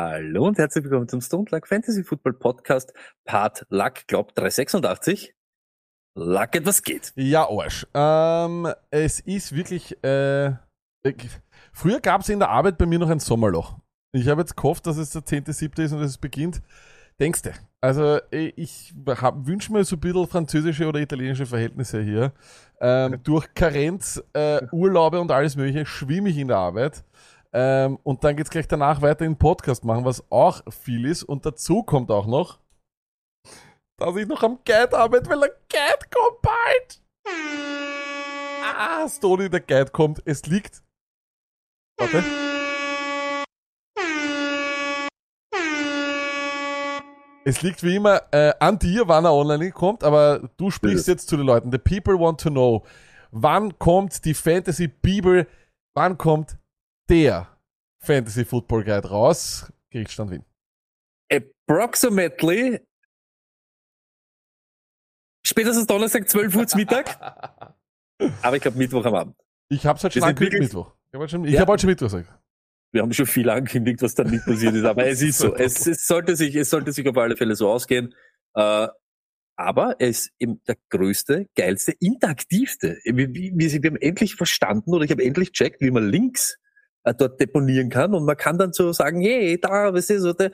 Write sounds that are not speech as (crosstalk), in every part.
Hallo und herzlich willkommen zum Stone Luck Fantasy Football Podcast Part Luck, glaub 386. Luck, etwas geht. Ja, Arsch. Ähm, es ist wirklich. Äh, ich- früher gab es in der Arbeit bei mir noch ein Sommerloch. Ich habe jetzt gehofft, dass es der 10.7. ist und es beginnt. Denkst du? Also, ich wünsche mir so ein bisschen französische oder italienische Verhältnisse hier. Ähm, durch Karenz, äh, Urlaube und alles Mögliche schwimme ich in der Arbeit. Ähm, und dann geht's gleich danach weiter in den Podcast machen, was auch viel ist. Und dazu kommt auch noch, dass ich noch am Guide arbeite, weil der Guide kommt bald. Ah, Stony, der Guide kommt. Es liegt. Warte. Es liegt wie immer äh, an dir, wann er online kommt, aber du sprichst jetzt zu den Leuten. The people want to know. Wann kommt die Fantasy Bibel? Wann kommt der Fantasy Football Guide raus? Gerichtsstand Wien. Approximately spätestens Donnerstag 12 Uhr zum Mittag, (laughs) aber ich glaube Mittwoch am Abend. Ich hab's halt schon Wir sind angekündigt Mittwoch. Ich habe halt schon, ich Ja. hab halt schon Mittwoch gesagt. Wir haben schon viel angekündigt, was dann nicht passiert ist, aber es (laughs) ist so. Es, es sollte sich, es sollte sich auf alle Fälle so ausgehen. Äh, aber es ist eben der größte, geilste, interaktivste. Wir, wir, wir haben endlich verstanden oder ich habe endlich checkt, wie man Links dort deponieren kann und man kann dann so sagen, hey, da, was ist da,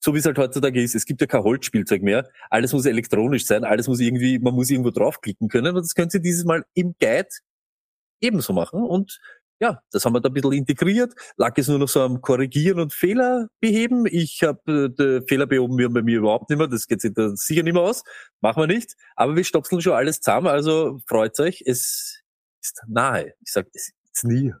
so wie es halt heutzutage ist. Es gibt ja kein Holzspielzeug mehr. Alles muss elektronisch sein. Alles muss irgendwie, man muss irgendwo draufklicken können. Und das können Sie dieses Mal im Guide ebenso machen. Und ja, das haben wir da ein bisschen integriert. Lag es nur noch so am Korrigieren und Fehler beheben. Ich habe äh, Fehler behoben wir bei mir überhaupt nicht mehr. Das geht sich da sicher nicht mehr aus. Machen wir nicht. Aber wir stopseln schon alles zusammen. Also freut euch. Es ist nahe. Ich sag, es ist nie.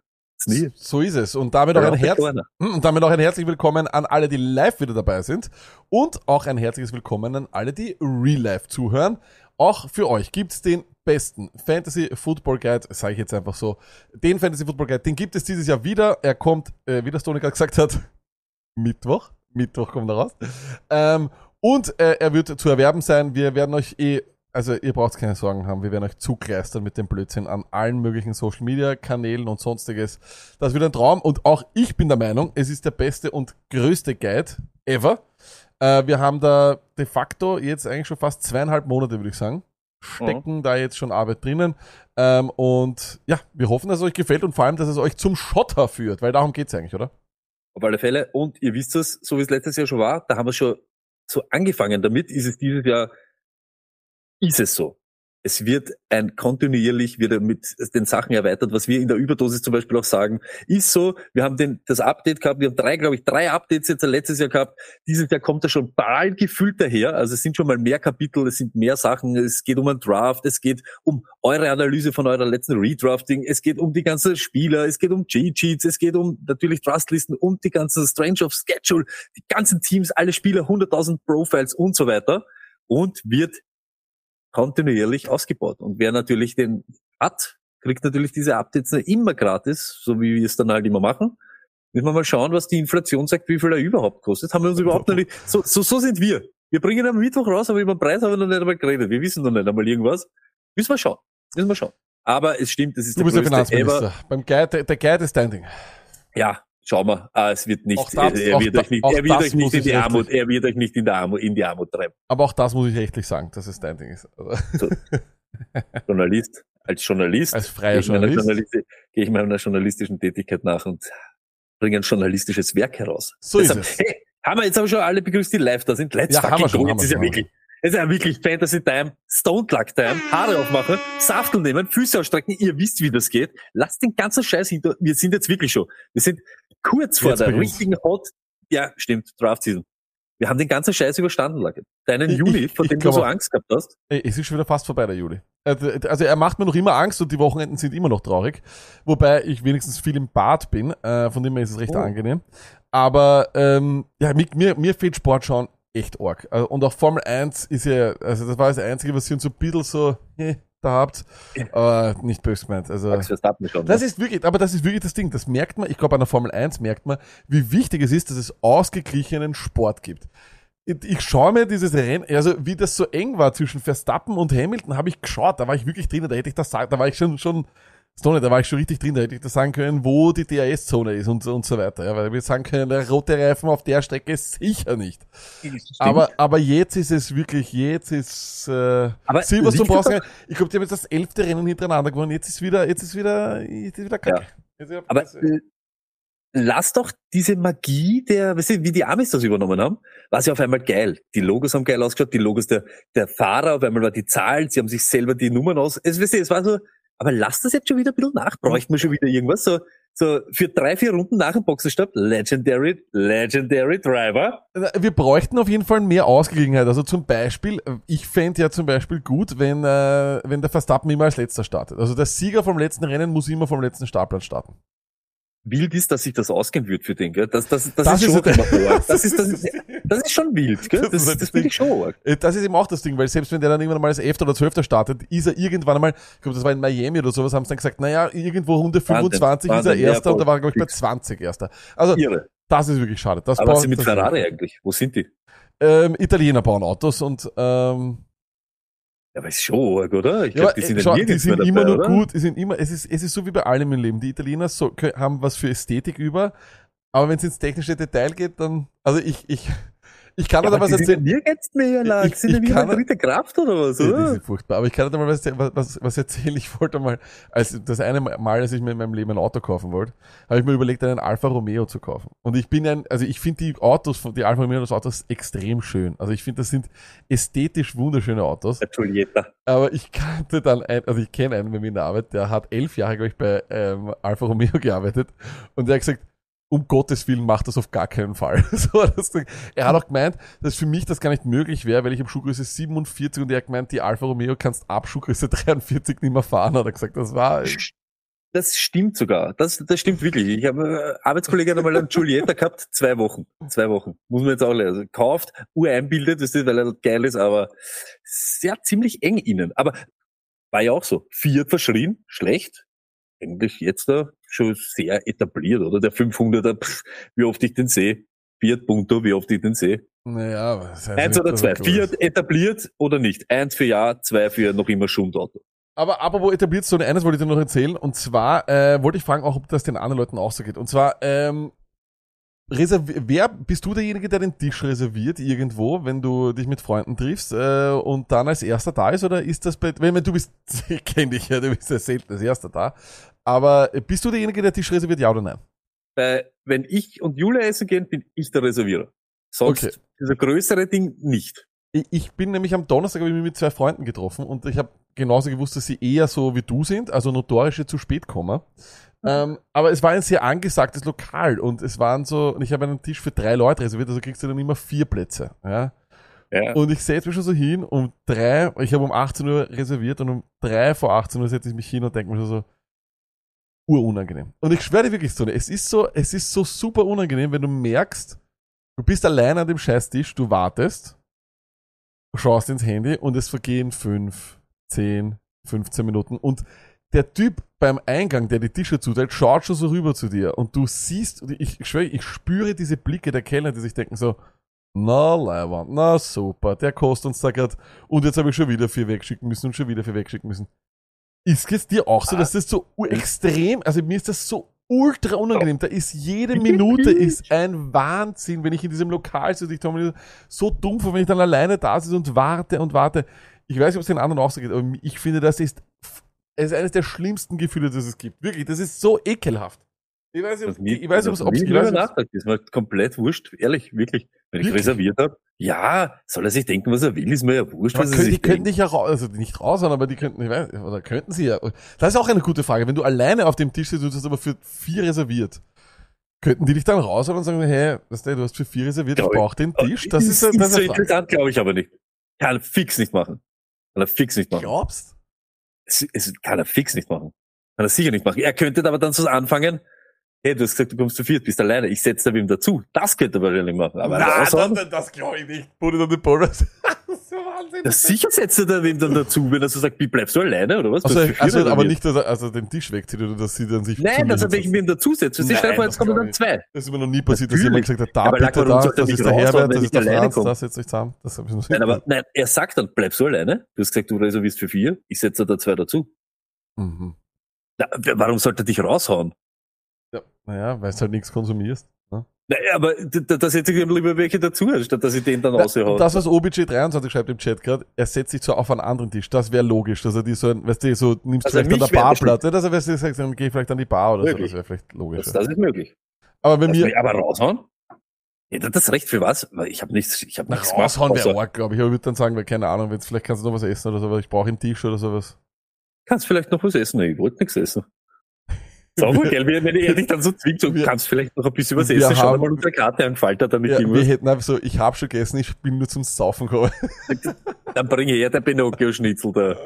Es nie. So ist es. Und damit auch ein Herz, corner. und damit auch ein herzlich willkommen an alle, die live wieder dabei sind. Und auch ein herzliches Willkommen an alle, die real life zuhören. Auch für euch gibt's den besten Fantasy Football Guide, sage ich jetzt einfach so. Den Fantasy Football Guide, den gibt es dieses Jahr wieder. Er kommt, äh, wie der Stony gerade gesagt hat, (laughs) Mittwoch. Mittwoch kommt er raus. Ähm, und äh, er wird zu erwerben sein. Wir werden euch eh, also ihr braucht keine Sorgen haben, wir werden euch zugleistern mit dem Blödsinn an allen möglichen Social Media Kanälen und sonstiges. Das wird ein Traum und auch ich bin der Meinung, es ist der beste und größte Guide ever. Äh, wir haben da de facto jetzt eigentlich schon fast zweieinhalb Monate, würde ich sagen, stecken da jetzt schon Arbeit drinnen. Ähm, und ja, wir hoffen, dass es euch gefällt und vor allem, dass es euch zum Schotter führt, weil darum geht's eigentlich, oder? Auf alle Fälle. Und ihr wisst es, so wie es letztes Jahr schon war, da haben wir schon so angefangen damit, ist es dieses Jahr, ist es so. Es wird ein kontinuierlich wieder mit den Sachen erweitert, was wir in der Überdosis zum Beispiel auch sagen, ist so. Wir haben den, das Update gehabt, wir haben drei, glaube ich, drei Updates jetzt letztes Jahr gehabt. Dieses Jahr kommt er schon bald gefüllt daher. Also es sind schon mal mehr Kapitel, es sind mehr Sachen. Es geht um einen Draft, es geht um eure Analyse von eurer letzten Redrafting, es geht um die ganzen Spieler, es geht um Cheat-Sheets, es geht um natürlich Trustlisten und die ganzen Strange of Schedule, die ganzen Teams, alle Spieler, 100.000 Profiles und so weiter und wird kontinuierlich ausgebaut. Und wer natürlich den hat, kriegt natürlich diese Updates immer gratis, so wie wir es dann halt immer machen. Müssen wir mal schauen, was die Inflation sagt, wie viel er überhaupt kostet. Haben wir uns überhaupt noch nicht, so, so, so sind wir. Wir bringen am Mittwoch raus, aber über den Preis haben wir noch nicht einmal geredet. Wir wissen noch nicht einmal irgendwas. Müssen wir schauen. Müssen wir schauen. Aber es stimmt, es ist Du bist der der größte Finanzminister. ever. Beim Guide, der, der Guide ist standing. Ja, schauen wir. Ah, es wird nicht, das- er, wird euch nicht, er wird euch nicht in die Armut, er wird euch nicht in, Armut, in die Armut treiben. Aber auch das muss ich rechtlich sagen, dass es standing ist. Also, (laughs) Journalist, als Journalist, Als freier gehe Journalist. Journalisti- gehe ich meiner journalistischen Tätigkeit nach und bringe ein journalistisches Werk heraus. So ist Deshalb, es. Hey, haben wir jetzt aber schon alle begrüßt, die live da sind. Let's Ja, haben fucking wir schon, go. haben Jetzt ist ja wirklich, es ist ja wirklich Fantasy Time, Stone Luck Time, Haare aufmachen, Saftel nehmen, Füße ausstrecken. Ihr wisst, wie das geht. Lasst den ganzen Scheiß hinter. Wir sind jetzt wirklich schon. Wir sind kurz vor Jetzt der beginnt's. richtigen Hot. Ja, stimmt. Draft Season. Wir haben den ganzen Scheiß überstanden, Lage. Deinen Ich- Juli, ich dem du so. Angst gehabt hast. Es ist schon wieder fast vorbei, der Juli. Äh, Also er macht mir noch immer Angst und die Wochenenden sind immer noch traurig. Wobei ich wenigstens viel im Bad bin, äh, von dem her ist es recht Oh. angenehm. Aber ähm, ja, mir, mir, fehlt Sport schauen echt arg. Äh, Und auch Formel 1 ist ja, also das war das Einzige, was uns so ein bisschen so da habt. Aber nicht böse gemeint. Also, schon. das ne? ist wirklich, aber das ist wirklich das Ding. Das merkt man, ich glaube, an der Formel 1 merkt man, wie wichtig es ist, dass es ausgeglichenen Sport gibt. Ich, ich schaue mir dieses Rennen, also wie das so eng war zwischen Verstappen und Hamilton, habe ich geschaut, da war ich wirklich drin, da hätte ich das sagen, da war ich schon, schon, Stone, da war ich schon richtig drin, da hätte ich das sagen können, wo die DRS-Zone ist und, und so weiter. Ja, weil wir sagen können, der rote Reifen auf der Strecke ist sicher nicht. Aber, aber jetzt ist es wirklich, jetzt ist äh, Aber Silverstone brauchst du- Ich glaube, die haben jetzt das elfte Rennen hintereinander gewonnen. Jetzt ist wieder, jetzt ist wieder, jetzt ist wieder kacke. Jetzt ist- Aber äh, lass doch diese Magie der, weißt du, wie die Amis das übernommen haben, war sie auf einmal geil. Die Logos haben geil ausgeschaut, die Logos der, der Fahrer, auf einmal war die Zahlen, sie haben sich selber die Nummern aus. Es, weißt du, es war so, aber lass das jetzt schon wieder ein bisschen nach. Bräuchten wir schon wieder irgendwas? So, so für drei, vier Runden nach dem Boxenstopp, Legendary, Legendary Driver. wir bräuchten auf jeden Fall mehr Ausgeglichenheit. Also zum Beispiel, ich fände ja zum Beispiel gut, wenn, äh, wenn der Verstappen immer als letzter startet. Also der Sieger vom letzten Rennen muss immer vom letzten Startplatz starten. Wild ist, dass sich das ausgehen wird für den, gell? Das, das, das, Das ist ist schon immer arg. (laughs) Das ist, das, ist, das ist schon wild, gell? Das Das, halt das das finde ich schon arg. Äh, Das ist eben auch das Ding, weil selbst wenn der dann irgendwann mal als Elfter oder Zwölfter startet, ist er irgendwann einmal, ich glaube, das war in Miami oder sowas, haben sie dann gesagt, naja, irgendwo Runde 25 ist er ja, Erster und da war, glaube ich, bei 20 Erster. Also, Irre. das ist wirklich schade. Das Aber was ist mit Ferrari eigentlich? Wo sind die? Ähm, Italiener bauen Autos und ähm, Ja, aber ist schon arg, oder? Ich ja, glaube, aber, die äh, sind ja schau, die sind mehr immer dabei, nur oder? gut, die sind immer, es ist, es ist so wie bei allem im Leben. Die Italiener so, haben was für Ästhetik über, aber wenn es ins technische Detail geht, dann, also ich, ich, ich kann Ja, da aber was die erzählen. nirgends mehr, ich- Sind ja ich wieder kann- eine dritte Kraft oder was, Die, die oder? sind furchtbar. Aber ich kann dir mal was, was, was erzählen. Ich wollte mal, als das eine Mal, als ich mir in meinem Leben ein Auto kaufen wollte, habe ich mir überlegt, einen Alfa Romeo zu kaufen. Und ich bin ein, also ich finde die Autos, von die Alfa Romeo Autos extrem schön. Also ich finde, das sind ästhetisch wunderschöne Autos. Der Giulietta. Aber ich kannte dann ein, also ich kenne einen bei mir in der Arbeit, der hat elf Jahre, glaube ich, bei ähm, Alfa Romeo (laughs) gearbeitet. Und der hat gesagt, um Gottes Willen macht das auf gar keinen Fall. (laughs) so das. Er hat auch gemeint, dass für mich das gar nicht möglich wäre, weil ich habe Schuhgröße 47 und er hat gemeint, die Alfa Romeo kannst ab Schuhgröße (laughs) 43 nicht mehr fahren, hat er gesagt. Das war, Das stimmt sogar. Das, das stimmt wirklich. Ich habe äh, Arbeitskollege einmal einen Giulietta gehabt, zwei Wochen. Zwei Wochen. Muss man jetzt auch lernen. Also, kauft, Uhr einbildet, das ist, weil er geil ist, aber sehr ziemlich eng innen. Aber war ja auch so. Fiat verschrien, schlecht. Eigentlich jetzt da schon sehr etabliert, oder? Der 500er, pff, wie oft ich den sehe. Fiat Punto, wie oft ich den sehe. naja, das heißt Eins oder zwei. Fiat etabliert oder nicht? Eins für Ja, zwei für noch immer Schundauto. Aber, aber wo etabliert so eines wollte ich dir noch erzählen. Und zwar äh, wollte ich fragen, auch ob das den anderen Leuten auch so geht. Und zwar, ähm, reserv wer bist du derjenige, der den Tisch reserviert irgendwo, wenn du dich mit Freunden triffst äh, und dann als erster da ist? Oder ist das bei, wenn, wenn du bist, (laughs) ich kenne dich ja, du bist ja selten als erster da. Aber bist du derjenige, der Tisch reserviert, ja oder nein? Äh, wenn ich und Julia essen gehen, bin ich der Reservierer. Sonst Okay. dieser größere Ding nicht. Ich, bin nämlich am Donnerstag ich mich mit zwei Freunden getroffen und ich habe genauso gewusst, dass sie eher so wie du sind, also notorische zu spät kommen. Ähm, aber es war ein sehr angesagtes Lokal und es waren so, und ich habe einen Tisch für drei Leute reserviert, also kriegst du dann immer vier Plätze. Ja? Ja. Und ich setze mich schon so hin, um drei, ich habe um 18 Uhr reserviert und um drei vor 18 Uhr setze ich mich hin und denke mir so, urunangenehm. Und ich schwöre dir wirklich so, es ist so, es ist so super unangenehm, wenn du merkst, du bist allein an dem Scheißtisch, du wartest, schaust ins Handy und es vergehen fünf, zehn, 15 Minuten und der Typ beim Eingang, der die Tische zuteilt, schaut schon so rüber zu dir und du siehst, ich schwöre, ich spüre diese Blicke der Kellner, die sich denken so, na, Leihwand, na super, der kostet uns da grad und jetzt habe ich schon wieder vier wegschicken müssen und schon wieder vier wegschicken müssen. Ist es dir auch so, dass das so extrem, also mir ist das so ultra unangenehm. Da ist jede Minute ist ein Wahnsinn, wenn ich in diesem Lokal sitze. Ich mir so vor, wenn ich dann alleine da sitze und warte und warte. Ich weiß nicht, ob es den anderen auch so geht, aber ich finde, das ist, es ist eines der schlimmsten Gefühle, das es gibt. Wirklich, das ist so ekelhaft. Ich weiß nicht, Das ob, ich weiß nicht, das ob es, ich weiß nachgedacht. ist mir komplett wurscht, ehrlich, wirklich. Wenn ich Wirklich? reserviert habe, ja, soll er sich denken, was er will, ist mir ja wurscht, was er können, die sich könnten denkt. dich ja raus, also nicht raushauen, aber die könnten, ich weiß, oder könnten sie ja. Das ist auch eine gute Frage. Wenn du alleine auf dem Tisch sitzt, du hast aber für vier reserviert, könnten die dich dann raushauen und sagen, hey, weißt du, du hast für vier reserviert, ich brauche den Tisch. Das ist, ist, das ist so interessant, glaube ich aber nicht. Kann er fix nicht machen. Kann er fix nicht machen. Glaubst? Es, es kann er fix nicht machen. Kann er sicher nicht machen. Er könnte aber dann so anfangen, hey, du hast gesagt, du kommst zu viert, bist alleine, ich setze da wem dazu. Das könnte er wahrscheinlich machen. Aber Nein, raushauen, das, das glaube ich nicht. Put it on the Boris. das ist so Wahnsinn. das sicher setzt er da wem dann dazu, wenn er so sagt, wie bleibst du alleine, oder was? Also, also, aber nicht, dass er also den Tisch wegzieht oder dass sie dann sich Nein, dass er mir welchen wem dazu setzt. Sie Nein, stell vor, das jetzt kommen dann zwei. Das ist mir noch nie passiert, dass jemand Natürlich. gesagt hat, da Aber bitte da, das nicht ist der Herbert, wenn das ich ist der alleine Franz, komme? da setzt euch zusammen. Das hab ich noch Nein, aber nein, er sagt dann, bleibst du alleine? Du hast gesagt, du reservierst für vier, ich setze da zwei dazu. mhm. Na, warum sollte er dich raushauen? Ja, naja, weil du halt nichts konsumierst. Ne? Na, aber da, setze ich lieber welche dazu, anstatt dass ich den dann Da- raushaue. Das, was OBJ23 schreibt im Chat gerade, er setzt sich so auf einen anderen Tisch. Das wäre logisch, dass er die so, weißt du, so nimmst Also vielleicht an der Bar bestimmt- Platz. Ja, dass er weißt du, sagt, dann geh vielleicht an die Bar oder Möglich. so. Das wäre vielleicht logisch. Das, das ist möglich. Aber bei Das mir, aber raushauen? Ja, das- das Recht für was? Ich habe nichts, ich habe nichts raushauen wäre arg, glaube ich. Aber ich würde dann sagen, weil keine Ahnung, wenn's, vielleicht kannst du noch was essen oder so, aber ich brauche einen Tisch oder sowas. Kannst vielleicht noch was essen? Ich wollte nichts essen. Sauber, gell, wenn er dich dann so zwingt, so kannst vielleicht noch ein bisschen was essen, haben- mal unsere Karte an, Falter, damit Ja, ich wir hätten einfach so, ich habe schon gegessen, ich bin nur zum Saufen gekommen. (laughs) Dann bringe ich her der Pinocchio-Schnitzel da.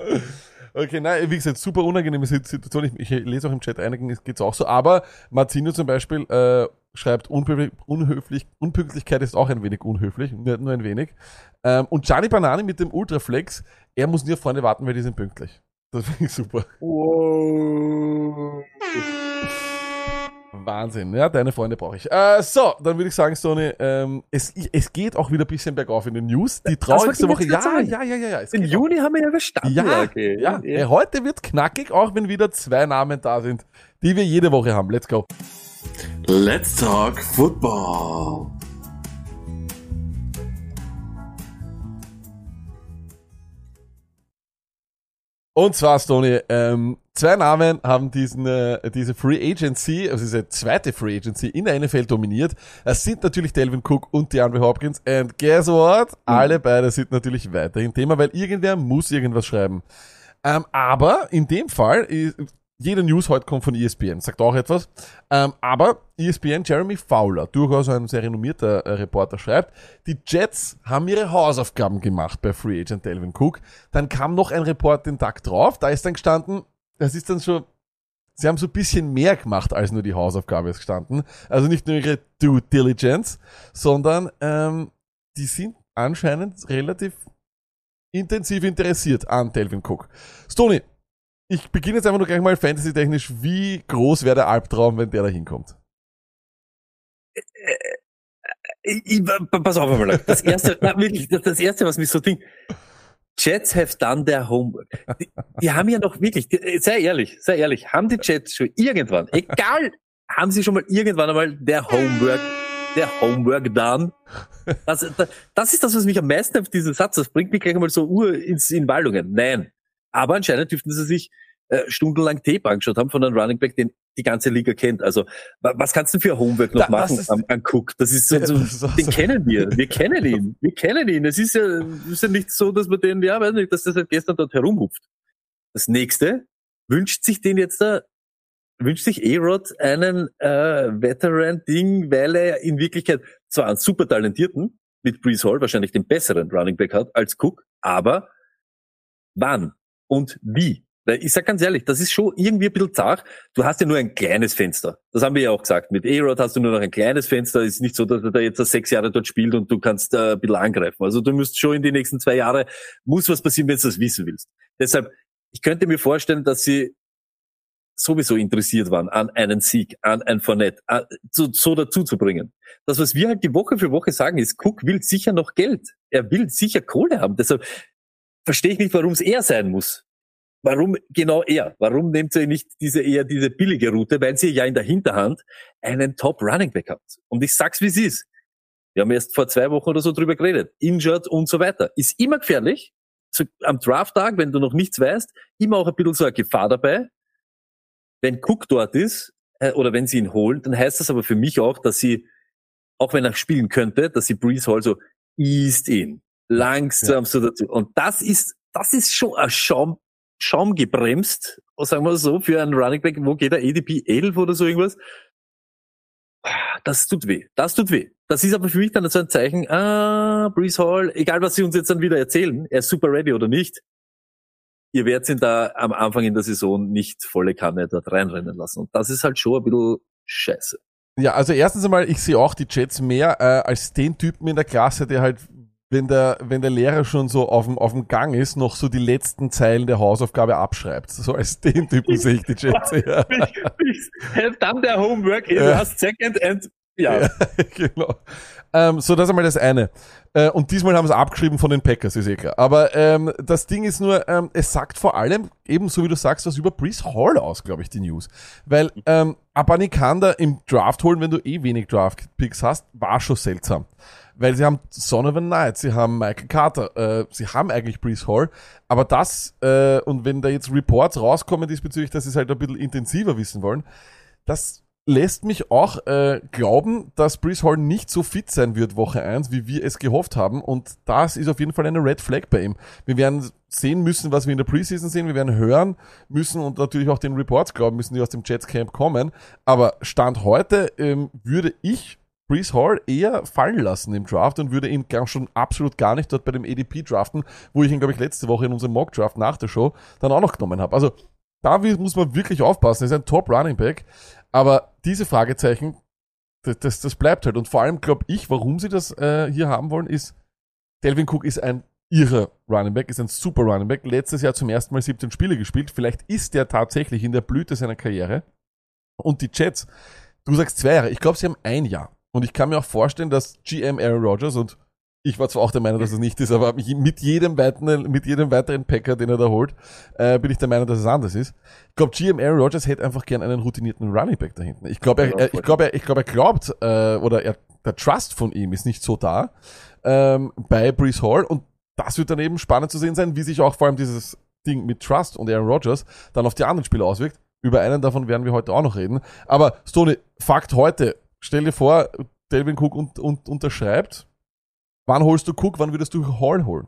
Okay, nein, wie gesagt, super unangenehme Situation. Ich, ich lese auch im Chat einigen, es geht's auch so. Aber Martino zum Beispiel äh, schreibt, unhöflich, unhöflich, Unpünktlichkeit ist auch ein wenig unhöflich, nur, nur ein wenig. Ähm, und Gianni Banani mit dem Ultraflex, er muss nie auf Freunde warten, weil die sind pünktlich. Das finde ich super. Wow. Wahnsinn, ja, deine Freunde brauche ich. Äh, so, dann würde ich sagen, Sony, ähm, es, es geht auch wieder ein bisschen bergauf in den News. Die traurigste Woche, ja, sagen. ja, ja, ja, ja. Es Den geht auch. Juni haben wir ja überstanden. Ja, okay. ja, Äh, heute wird knackig, auch wenn wieder zwei Namen da sind, die wir jede Woche haben. Let's go. Let's talk football. Und zwar, Stoney, ähm, zwei Namen haben diesen, äh, diese Free Agency, also diese zweite Free Agency in der NFL dominiert. Es sind natürlich Delvin Cook und DeAndre Hopkins. And guess what? Alle beide sind natürlich weiterhin Thema, weil irgendwer muss irgendwas schreiben. Ähm, aber in dem Fall, ist, jede News heute kommt von ESPN, sagt auch etwas. Ähm, aber ESPN Jeremy Fowler, durchaus ein sehr renommierter äh, Reporter, schreibt, die Jets haben ihre Hausaufgaben gemacht bei Free Agent Delvin Cook. Dann kam noch ein Report den Tag drauf, da ist dann gestanden, das ist dann schon, sie haben so ein bisschen mehr gemacht als nur die Hausaufgabe ist gestanden. Also nicht nur ihre Due Diligence, sondern ähm, die sind anscheinend relativ intensiv interessiert an Delvin Cook. Stony, ich beginne jetzt einfach nur gleich mal fantasy-technisch. Wie groß wäre der Albtraum, wenn der da hinkommt? Ich, ich, pass auf einmal. Das erste, na, wirklich, das, das erste, was mich so denkt, Jets have done their homework. Die, die haben ja noch wirklich, die, sei ehrlich, sei ehrlich, haben die Jets schon irgendwann, egal, haben sie schon mal irgendwann einmal der Homework, der Homework done? Das, das, ist das, was mich am meisten auf diesen Satz, das bringt mich gleich einmal so ur ins, in Waldungen. Nein. Aber anscheinend dürften sie sich äh, stundenlang Tape angeschaut haben von einem Running Back, den die ganze Liga kennt. Also, wa- was kannst du für Homework noch Da- machen ist- am, an Cook? Das ist so, Ja, so das ist auch den so. kennen wir. Wir kennen ihn. (laughs) Wir kennen ihn. Es ist ja, ist ja nicht so, dass man den, ja, weiß nicht, dass der seit gestern dort herumhupft. Das nächste, wünscht sich den jetzt da, wünscht sich A-Rod einen äh, Veteran-Ding, weil er in Wirklichkeit zwar einen super talentierten, mit Brees Hall wahrscheinlich den besseren Running Back hat als Cook, aber wann und wie? Weil ich sag ganz ehrlich, das ist schon irgendwie ein bisschen zart. Du hast ja nur ein kleines Fenster. Das haben wir ja auch gesagt. Mit A-Rod hast du nur noch ein kleines Fenster. Ist nicht so, dass er da jetzt sechs Jahre dort spielt und du kannst äh, ein bisschen angreifen. Also du musst schon in die nächsten zwei Jahre, muss was passieren, wenn du das wissen willst. Deshalb, ich könnte mir vorstellen, dass sie sowieso interessiert waren an einen Sieg, an ein Fournette, an, so, so dazu zu bringen. Das, was wir halt die Woche für Woche sagen, ist, Cook will sicher noch Geld. Er will sicher Kohle haben. Deshalb verstehe ich nicht, warum es er sein muss. Warum genau er? Warum nehmt ihr nicht diese eher diese billige Route? Weil sie ja in der Hinterhand einen Top Running Back habt. Und ich sag's wie es ist. Wir haben erst vor zwei Wochen oder so drüber geredet. Injured und so weiter. Ist immer gefährlich. So, am Drafttag, wenn du noch nichts weißt, immer auch ein bisschen so eine Gefahr dabei. Wenn Cook dort ist, äh, oder wenn sie ihn holen, dann heißt das aber für mich auch, dass sie, auch wenn er spielen könnte, dass sie Breeze Hall so eased in. Langsam so dazu. Und das ist, das ist schon ein Schaum, Schaum gebremst, sagen wir so, für einen Running Back, wo geht der ADP 11 oder so irgendwas? Das tut weh. Das tut weh. Das ist aber für mich dann so ein Zeichen, ah, Breeze Hall, egal was sie uns jetzt dann wieder erzählen, er ist super ready oder nicht. ihr werdet ihn da am Anfang in der Saison nicht volle Kanne dort reinrennen lassen. Und das ist halt schon ein bisschen scheiße. Ja, also erstens einmal, ich sehe auch die Jets mehr äh, als den Typen in der Klasse, der halt, wenn der, wenn der Lehrer schon so auf dem, auf dem Gang ist, noch so die letzten Zeilen der Hausaufgabe abschreibt. So als den Typen sehe ich die (laughs) Jets. Ja. Have done their homework in Ja. last second and ja. Ja, (laughs) genau. Ähm, so, das ist einmal das eine. Äh, und diesmal haben sie abgeschrieben von den Packers, ist eh klar. Aber ähm, das Ding ist nur, ähm, es sagt vor allem, ebenso wie du sagst, was über Brees Hall aus, glaube ich, die News. Weil ähm, Abanikanda im Draft holen, wenn du eh wenig Draft-Picks hast, war schon seltsam. Weil sie haben Sonovan Knight, sie haben Michael Carter, äh, sie haben eigentlich Brees Hall, aber das, äh, und wenn da jetzt Reports rauskommen diesbezüglich, dass sie es halt ein bisschen intensiver wissen wollen, das lässt mich auch äh, glauben, dass Brees Hall nicht so fit sein wird Woche 1, wie wir es gehofft haben. Und das ist auf jeden Fall eine Red Flag bei ihm. Wir werden sehen müssen, was wir in der Preseason sehen. Wir werden hören müssen und natürlich auch den Reports glauben müssen, die aus dem Jets Camp kommen. Aber Stand heute ähm, würde ich Brees Hall eher fallen lassen im Draft und würde ihn schon absolut gar nicht dort bei dem ADP draften, wo ich ihn, glaube ich, letzte Woche in unserem Mock Draft nach der Show dann auch noch genommen habe. Also da muss man wirklich aufpassen. Er ist ein Top Running Back. Aber diese Fragezeichen, das, das, das bleibt halt. Und vor allem glaube ich, warum sie das äh, hier haben wollen, ist, Delvin Cook ist ein irrer Running Back, ist ein super Running Back. Letztes Jahr zum ersten Mal 17 Spiele gespielt. Vielleicht ist der tatsächlich in der Blüte seiner Karriere. Und die Jets, du sagst zwei Jahre. Ich glaube, sie haben ein Jahr. Und ich kann mir auch vorstellen, dass GM Aaron Rodgers und ich war zwar auch der Meinung, dass es nicht ist, aber mit jedem weiteren, mit jedem weiteren Packer, den er da holt, äh, bin ich der Meinung, dass es anders ist. Ich glaube, GM Aaron Rodgers hätte einfach gern einen routinierten Running Back da hinten. Ich glaube, er, er, ich glaube, er, ich glaube, er glaubt, äh, oder er, der Trust von ihm ist nicht so da ähm, bei Brees Hall und das wird dann eben spannend zu sehen sein, wie sich auch vor allem dieses Ding mit Trust und Aaron Rodgers dann auf die anderen Spieler auswirkt. Über einen davon werden wir heute auch noch reden. Aber Stoney, Fakt heute, stell dir vor, Delvin Cook und, und, unterschreibt. Wann holst du Cook, wann würdest du Hall holen?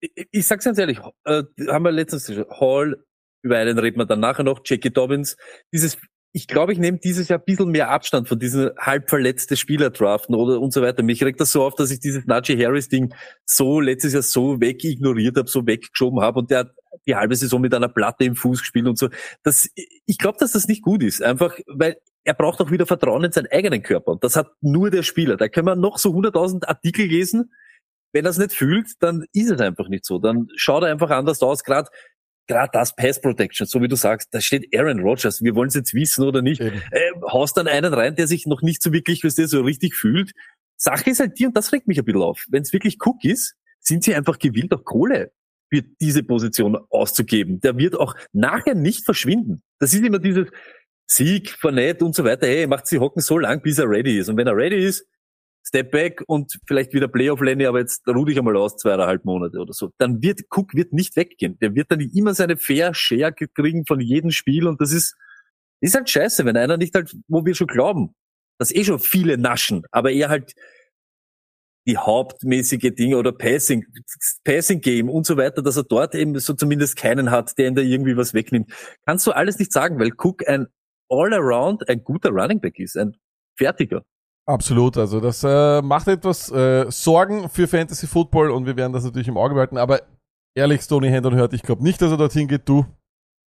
Ich, ich sag's ganz ehrlich, äh, haben wir letztens schon, Hall, über einen reden wir dann nachher noch, Jackie Dobbins, dieses, ich glaube, ich nehme dieses Jahr ein bisschen mehr Abstand von diesen halb verletzte Spieler draften oder und so weiter. Mich regt das so auf, dass ich dieses Najee Harris Ding so letztes Jahr so weg ignoriert habe, so weggeschoben habe und der die halbe Saison mit einer Platte im Fuß gespielt und so. Das, ich glaube, dass das nicht gut ist. Einfach, weil er braucht auch wieder Vertrauen in seinen eigenen Körper. Und das hat nur der Spieler. Da können wir noch so 100.000 Artikel lesen. Wenn er es nicht fühlt, dann ist es einfach nicht so. Dann schaut er einfach anders aus. Gerade gerade das Pass Protection, so wie du sagst, da steht Aaron Rodgers. Wir wollen es jetzt wissen oder nicht. Eben. Äh, haust dann einen rein, der sich noch nicht so wirklich, was der so richtig fühlt. Sache ist halt die, und das regt mich ein bisschen auf. Wenn es wirklich Cook ist, sind sie einfach gewillt, auch Kohle für diese Position auszugeben. Der wird auch nachher nicht verschwinden. Das ist immer dieses Sieg, Fournette und so weiter. Hey, macht sie hocken so lang, bis er ready ist. Und wenn er ready ist, Step back und vielleicht wieder Playoff Lenny, aber jetzt ruhe ich einmal aus, zweieinhalb Monate oder so. Dann wird Cook wird nicht weggehen. Der wird dann immer seine Fair Share kriegen von jedem Spiel und das ist, ist halt scheiße, wenn einer nicht halt, wo wir schon glauben, dass eh schon viele naschen, aber er halt die hauptmäßige Dinge oder Passing, Passing Game und so weiter, dass er dort eben so zumindest keinen hat, der ihm da irgendwie was wegnimmt. Kannst du alles nicht sagen, weil Cook ein All-Around, ein guter Running Back ist, ein fertiger. Absolut, also das äh, macht etwas äh, Sorgen für Fantasy Football und wir werden das natürlich im Auge behalten, aber ehrlich, Stoney Hendon hört, ich glaube nicht, dass er dorthin geht, du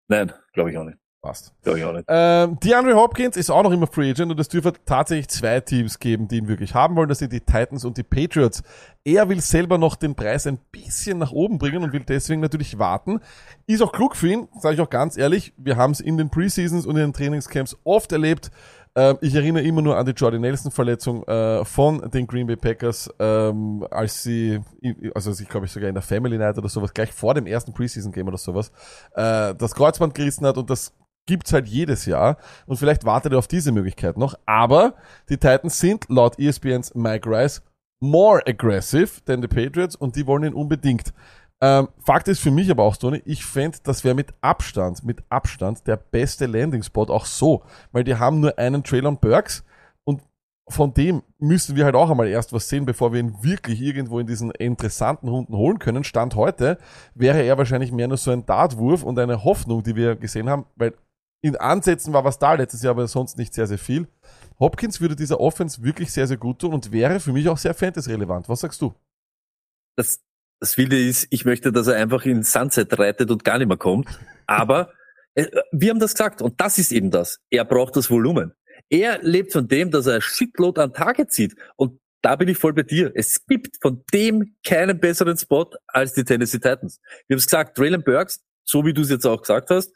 Nein, glaube ich auch nicht. Passt. Glaube ich auch nicht. Ähm, DeAndre Hopkins ist auch noch immer Free Agent und es dürfte tatsächlich zwei Teams geben, die ihn wirklich haben wollen. Das sind die Titans und die Patriots. Er will selber noch den Preis ein bisschen nach oben bringen und will deswegen natürlich warten. Ist auch klug für ihn, sage ich auch ganz ehrlich. Wir haben es in den Preseasons und in den Trainingscamps oft erlebt. Ähm, ich erinnere immer nur an die Jordy Nelson-Verletzung äh, von den Green Bay Packers, ähm, als sie, also ich glaube ich sogar in der Family Night oder sowas, gleich vor dem ersten Preseason-Game oder sowas, äh, das Kreuzband gerissen hat und das gibt's halt jedes Jahr und vielleicht wartet er auf diese Möglichkeit noch. Aber die Titans sind laut ESPNs Mike Rice more aggressive than the Patriots und die wollen ihn unbedingt. Ähm, Fakt ist für mich aber auch, Tony, ich fände, das wäre mit Abstand, mit Abstand der beste Landing-Spot auch so, weil die haben nur einen Traylon Burks und von dem müssen wir halt auch einmal erst was sehen, bevor wir ihn wirklich irgendwo in diesen interessanten Runden holen können. Stand heute wäre er wahrscheinlich mehr nur so ein Dartwurf und eine Hoffnung, die wir gesehen haben, weil in Ansätzen war was da letztes Jahr, aber sonst nicht sehr, sehr viel. Hopkins würde dieser Offense wirklich sehr, sehr gut tun und wäre für mich auch sehr fantasy-relevant. Was sagst du? Das, Das Wilde ist, ich möchte, dass er einfach in Sunset reitet und gar nicht mehr kommt. Aber (laughs) äh, wir haben das gesagt und das ist eben das. Er braucht das Volumen. Er lebt von dem, dass er Shitload an Tage zieht. Und da bin ich voll bei dir. Es gibt von dem keinen besseren Spot als die Tennessee Titans. Wir haben es gesagt, Traylon Burks, so wie du es jetzt auch gesagt hast,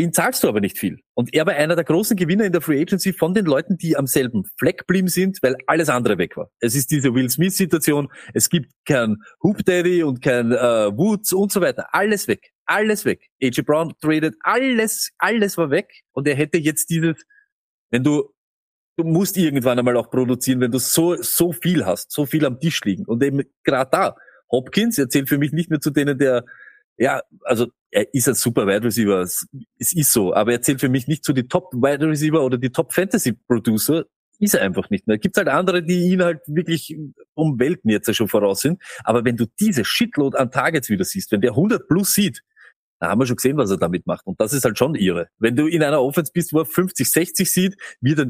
den zahlst du aber nicht viel. Und er war einer der großen Gewinner in der Free Agency von den Leuten, die am selben Fleck blieben sind, weil alles andere weg war. Es ist diese Will Smith-Situation, es gibt kein Hoop Daddy und kein äh, Woods und so weiter. Alles weg. Alles weg. AJ Brown traded, alles, alles war weg. Und er hätte jetzt dieses, wenn du, du musst irgendwann einmal auch produzieren, wenn du so, so viel hast, so viel am Tisch liegen. Und eben gerade da, Hopkins erzählt für mich nicht mehr zu denen, der ja, also er ist ein super Wide Receiver, es ist so, aber er zählt für mich nicht zu die Top Wide Receiver oder die Top Fantasy Producer, ist er einfach nicht mehr. Gibt halt andere, die ihn halt wirklich um Welten jetzt schon voraus sind, aber wenn du diese Shitload an Targets wieder siehst, wenn der 100 plus sieht, da haben wir schon gesehen, was er damit macht. Und das ist halt schon irre. Wenn du in einer Offense bist, wo er 50, 60 sieht, wird er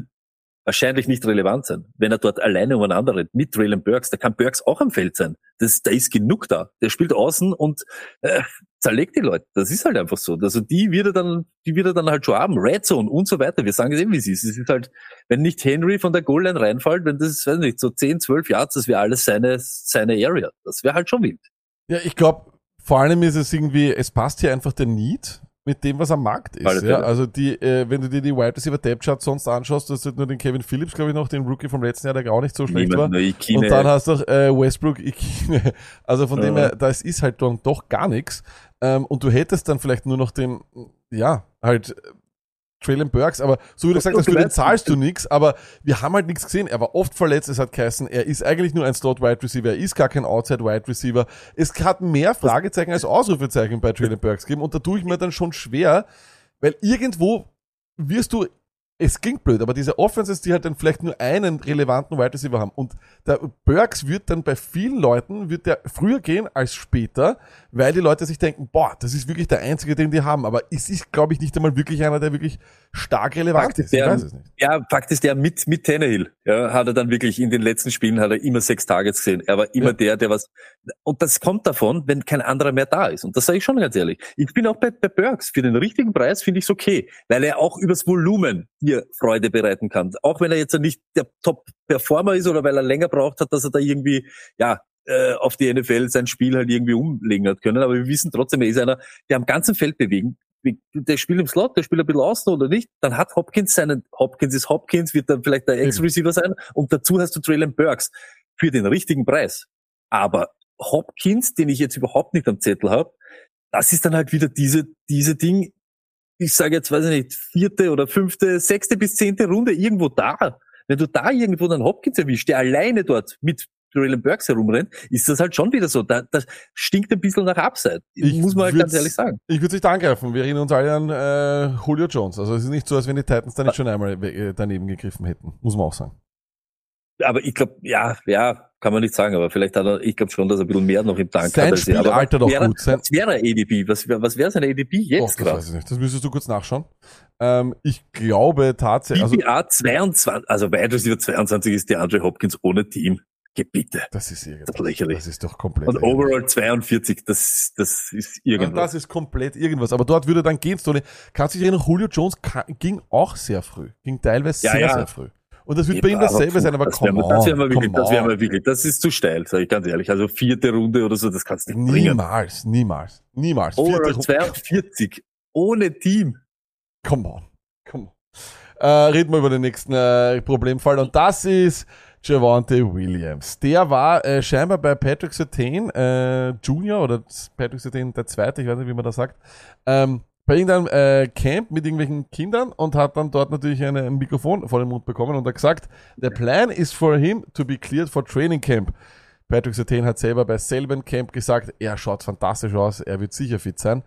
wahrscheinlich nicht relevant sein. Wenn er dort alleine umeinander rennt, mit Traylon Burks, da kann Burks auch am Feld sein. Das, da ist genug da. Der spielt außen und äh, zerlegt die Leute. Das ist halt einfach so. Also die wird er dann, die wird er dann halt schon haben. Red Zone und so weiter. Wir sagen es eben, wie es ist. Es ist halt, wenn nicht Henry von der Goal Line reinfällt, wenn das, weiß nicht, so 10, 12 Yards, das wäre alles seine, seine Area. Das wäre halt schon wild. Ja, ich glaube, vor allem ist es irgendwie, es passt hier einfach der Need mit dem, was am Markt ist. Ja? Also die, äh, wenn du dir die Wide Receiver Depth Chart sonst anschaust, du hast halt nur den Kevin Phillips, glaube ich, noch, den Rookie vom letzten Jahr, der auch nicht so schlecht Niemand, war. Und dann hast du auch äh, Westbrook, Ikine. (laughs) Also von ja. dem her, das ist halt dann doch gar nichts. Ähm, und du hättest dann vielleicht nur noch den, ja, halt Traylon Burks, aber so wie du gesagt hast, für den zahlst du nichts, aber wir haben halt nichts gesehen. Er war oft verletzt, es hat geheißen, er ist eigentlich nur ein Slot-Wide Receiver, er ist gar kein Outside-Wide Receiver. Es hat mehr Fragezeichen als Ausrufezeichen bei Traylon Burks gegeben und da tue ich mir dann schon schwer, weil irgendwo wirst du es klingt blöd, aber diese Offenses, die halt dann vielleicht nur einen relevanten Wide Receiver haben und der Burks wird dann bei vielen Leuten, wird der früher gehen als später, weil die Leute sich denken, boah, das ist wirklich der einzige, den die haben, aber es ist, glaube ich, nicht einmal wirklich einer, der wirklich stark relevant Fakt ist. Der, ich weiß es nicht. Ja, Fakt ist, der mit, mit Tannehill, ja, hat er dann wirklich in den letzten Spielen hat er immer sechs Targets gesehen. Er war immer ja. der, der was, und das kommt davon, wenn kein anderer mehr da ist. Und das sage ich schon ganz ehrlich. Ich bin auch bei, bei Burks. Für den richtigen Preis finde ich es okay, weil er auch übers Volumen dir Freude bereiten kann. Auch wenn er jetzt nicht der Top-Performer ist oder weil er länger braucht hat, dass er da irgendwie, ja, äh, auf die NFL sein Spiel halt irgendwie umlegen hat können. Aber wir wissen trotzdem, er ist einer, der am ganzen Feld bewegen. Der spielt im Slot, der spielt ein bisschen außen oder nicht. Dann hat Hopkins seinen, Hopkins ist Hopkins, wird dann vielleicht der Ex-Receiver sein. Und dazu hast du Traylon Burks für den richtigen Preis. Aber Hopkins, den ich jetzt überhaupt nicht am Zettel habe, das ist dann halt wieder diese, diese Ding, ich sage jetzt, weiß ich nicht, vierte oder fünfte, sechste bis zehnte Runde irgendwo da. Wenn du da irgendwo dann Hopkins erwischt, der alleine dort mit Traylon Burks herumrennt, ist das halt schon wieder so. Da, das stinkt ein bisschen nach Upside. Ich muss man halt ganz ehrlich sagen. Ich würde nicht angreifen. Wir erinnern uns alle an äh, Julio Jones. Also es ist nicht so, als wenn die Titans da nicht schon einmal äh, daneben gegriffen hätten. Muss man auch sagen. Aber ich glaube, ja, ja, kann man nicht sagen, aber vielleicht hat er, ich glaube schon, dass er ein bisschen mehr noch im Tank Sein hat. Sein Spielalter doch wäre, gut. Sein was wäre ADP? Was, was wäre seine ADP jetzt gerade? Das weiß ich nicht. Das müsstest du kurz nachschauen. Ähm, ich glaube tatsächlich. Also, DPA 22, also Wide Receiver 22 ist der Andre Hopkins ohne Team. Gebitte. Das ist irgendwas. Das ist lächerlich. Das ist doch komplett. Und overall 42, das, das ist irgendwas. Ja, das ist komplett irgendwas. Aber dort würde dann gehen, Stoney. Kannst du dich erinnern, Julio Jones ging auch sehr früh. Ging teilweise ja, sehr, ja. sehr früh. Und das wird Eben, bei ihm dasselbe sein, aber komm on, das wäre mal wirklich, das wäre mal wirklich, das ist zu steil, sage ich ganz ehrlich. Also vierte Runde oder so, das kannst du nicht bringen. Niemals, niemals, niemals. Overall 42, ohne Team. Come on, come on. Äh, reden wir über den nächsten äh, Problemfall und das ist Javante Williams. Der war äh, scheinbar bei Patrick Sertain äh, Junior oder Patrick Sertain der Zweite, ich weiß nicht, wie man das sagt, ähm, bei irgendeinem äh, Camp mit irgendwelchen Kindern und hat dann dort natürlich eine, ein Mikrofon vor den Mund bekommen und hat gesagt, the plan is for him to be cleared for training camp. Patrick Sertain hat selber bei selben Camp gesagt, er schaut fantastisch aus, er wird sicher fit sein.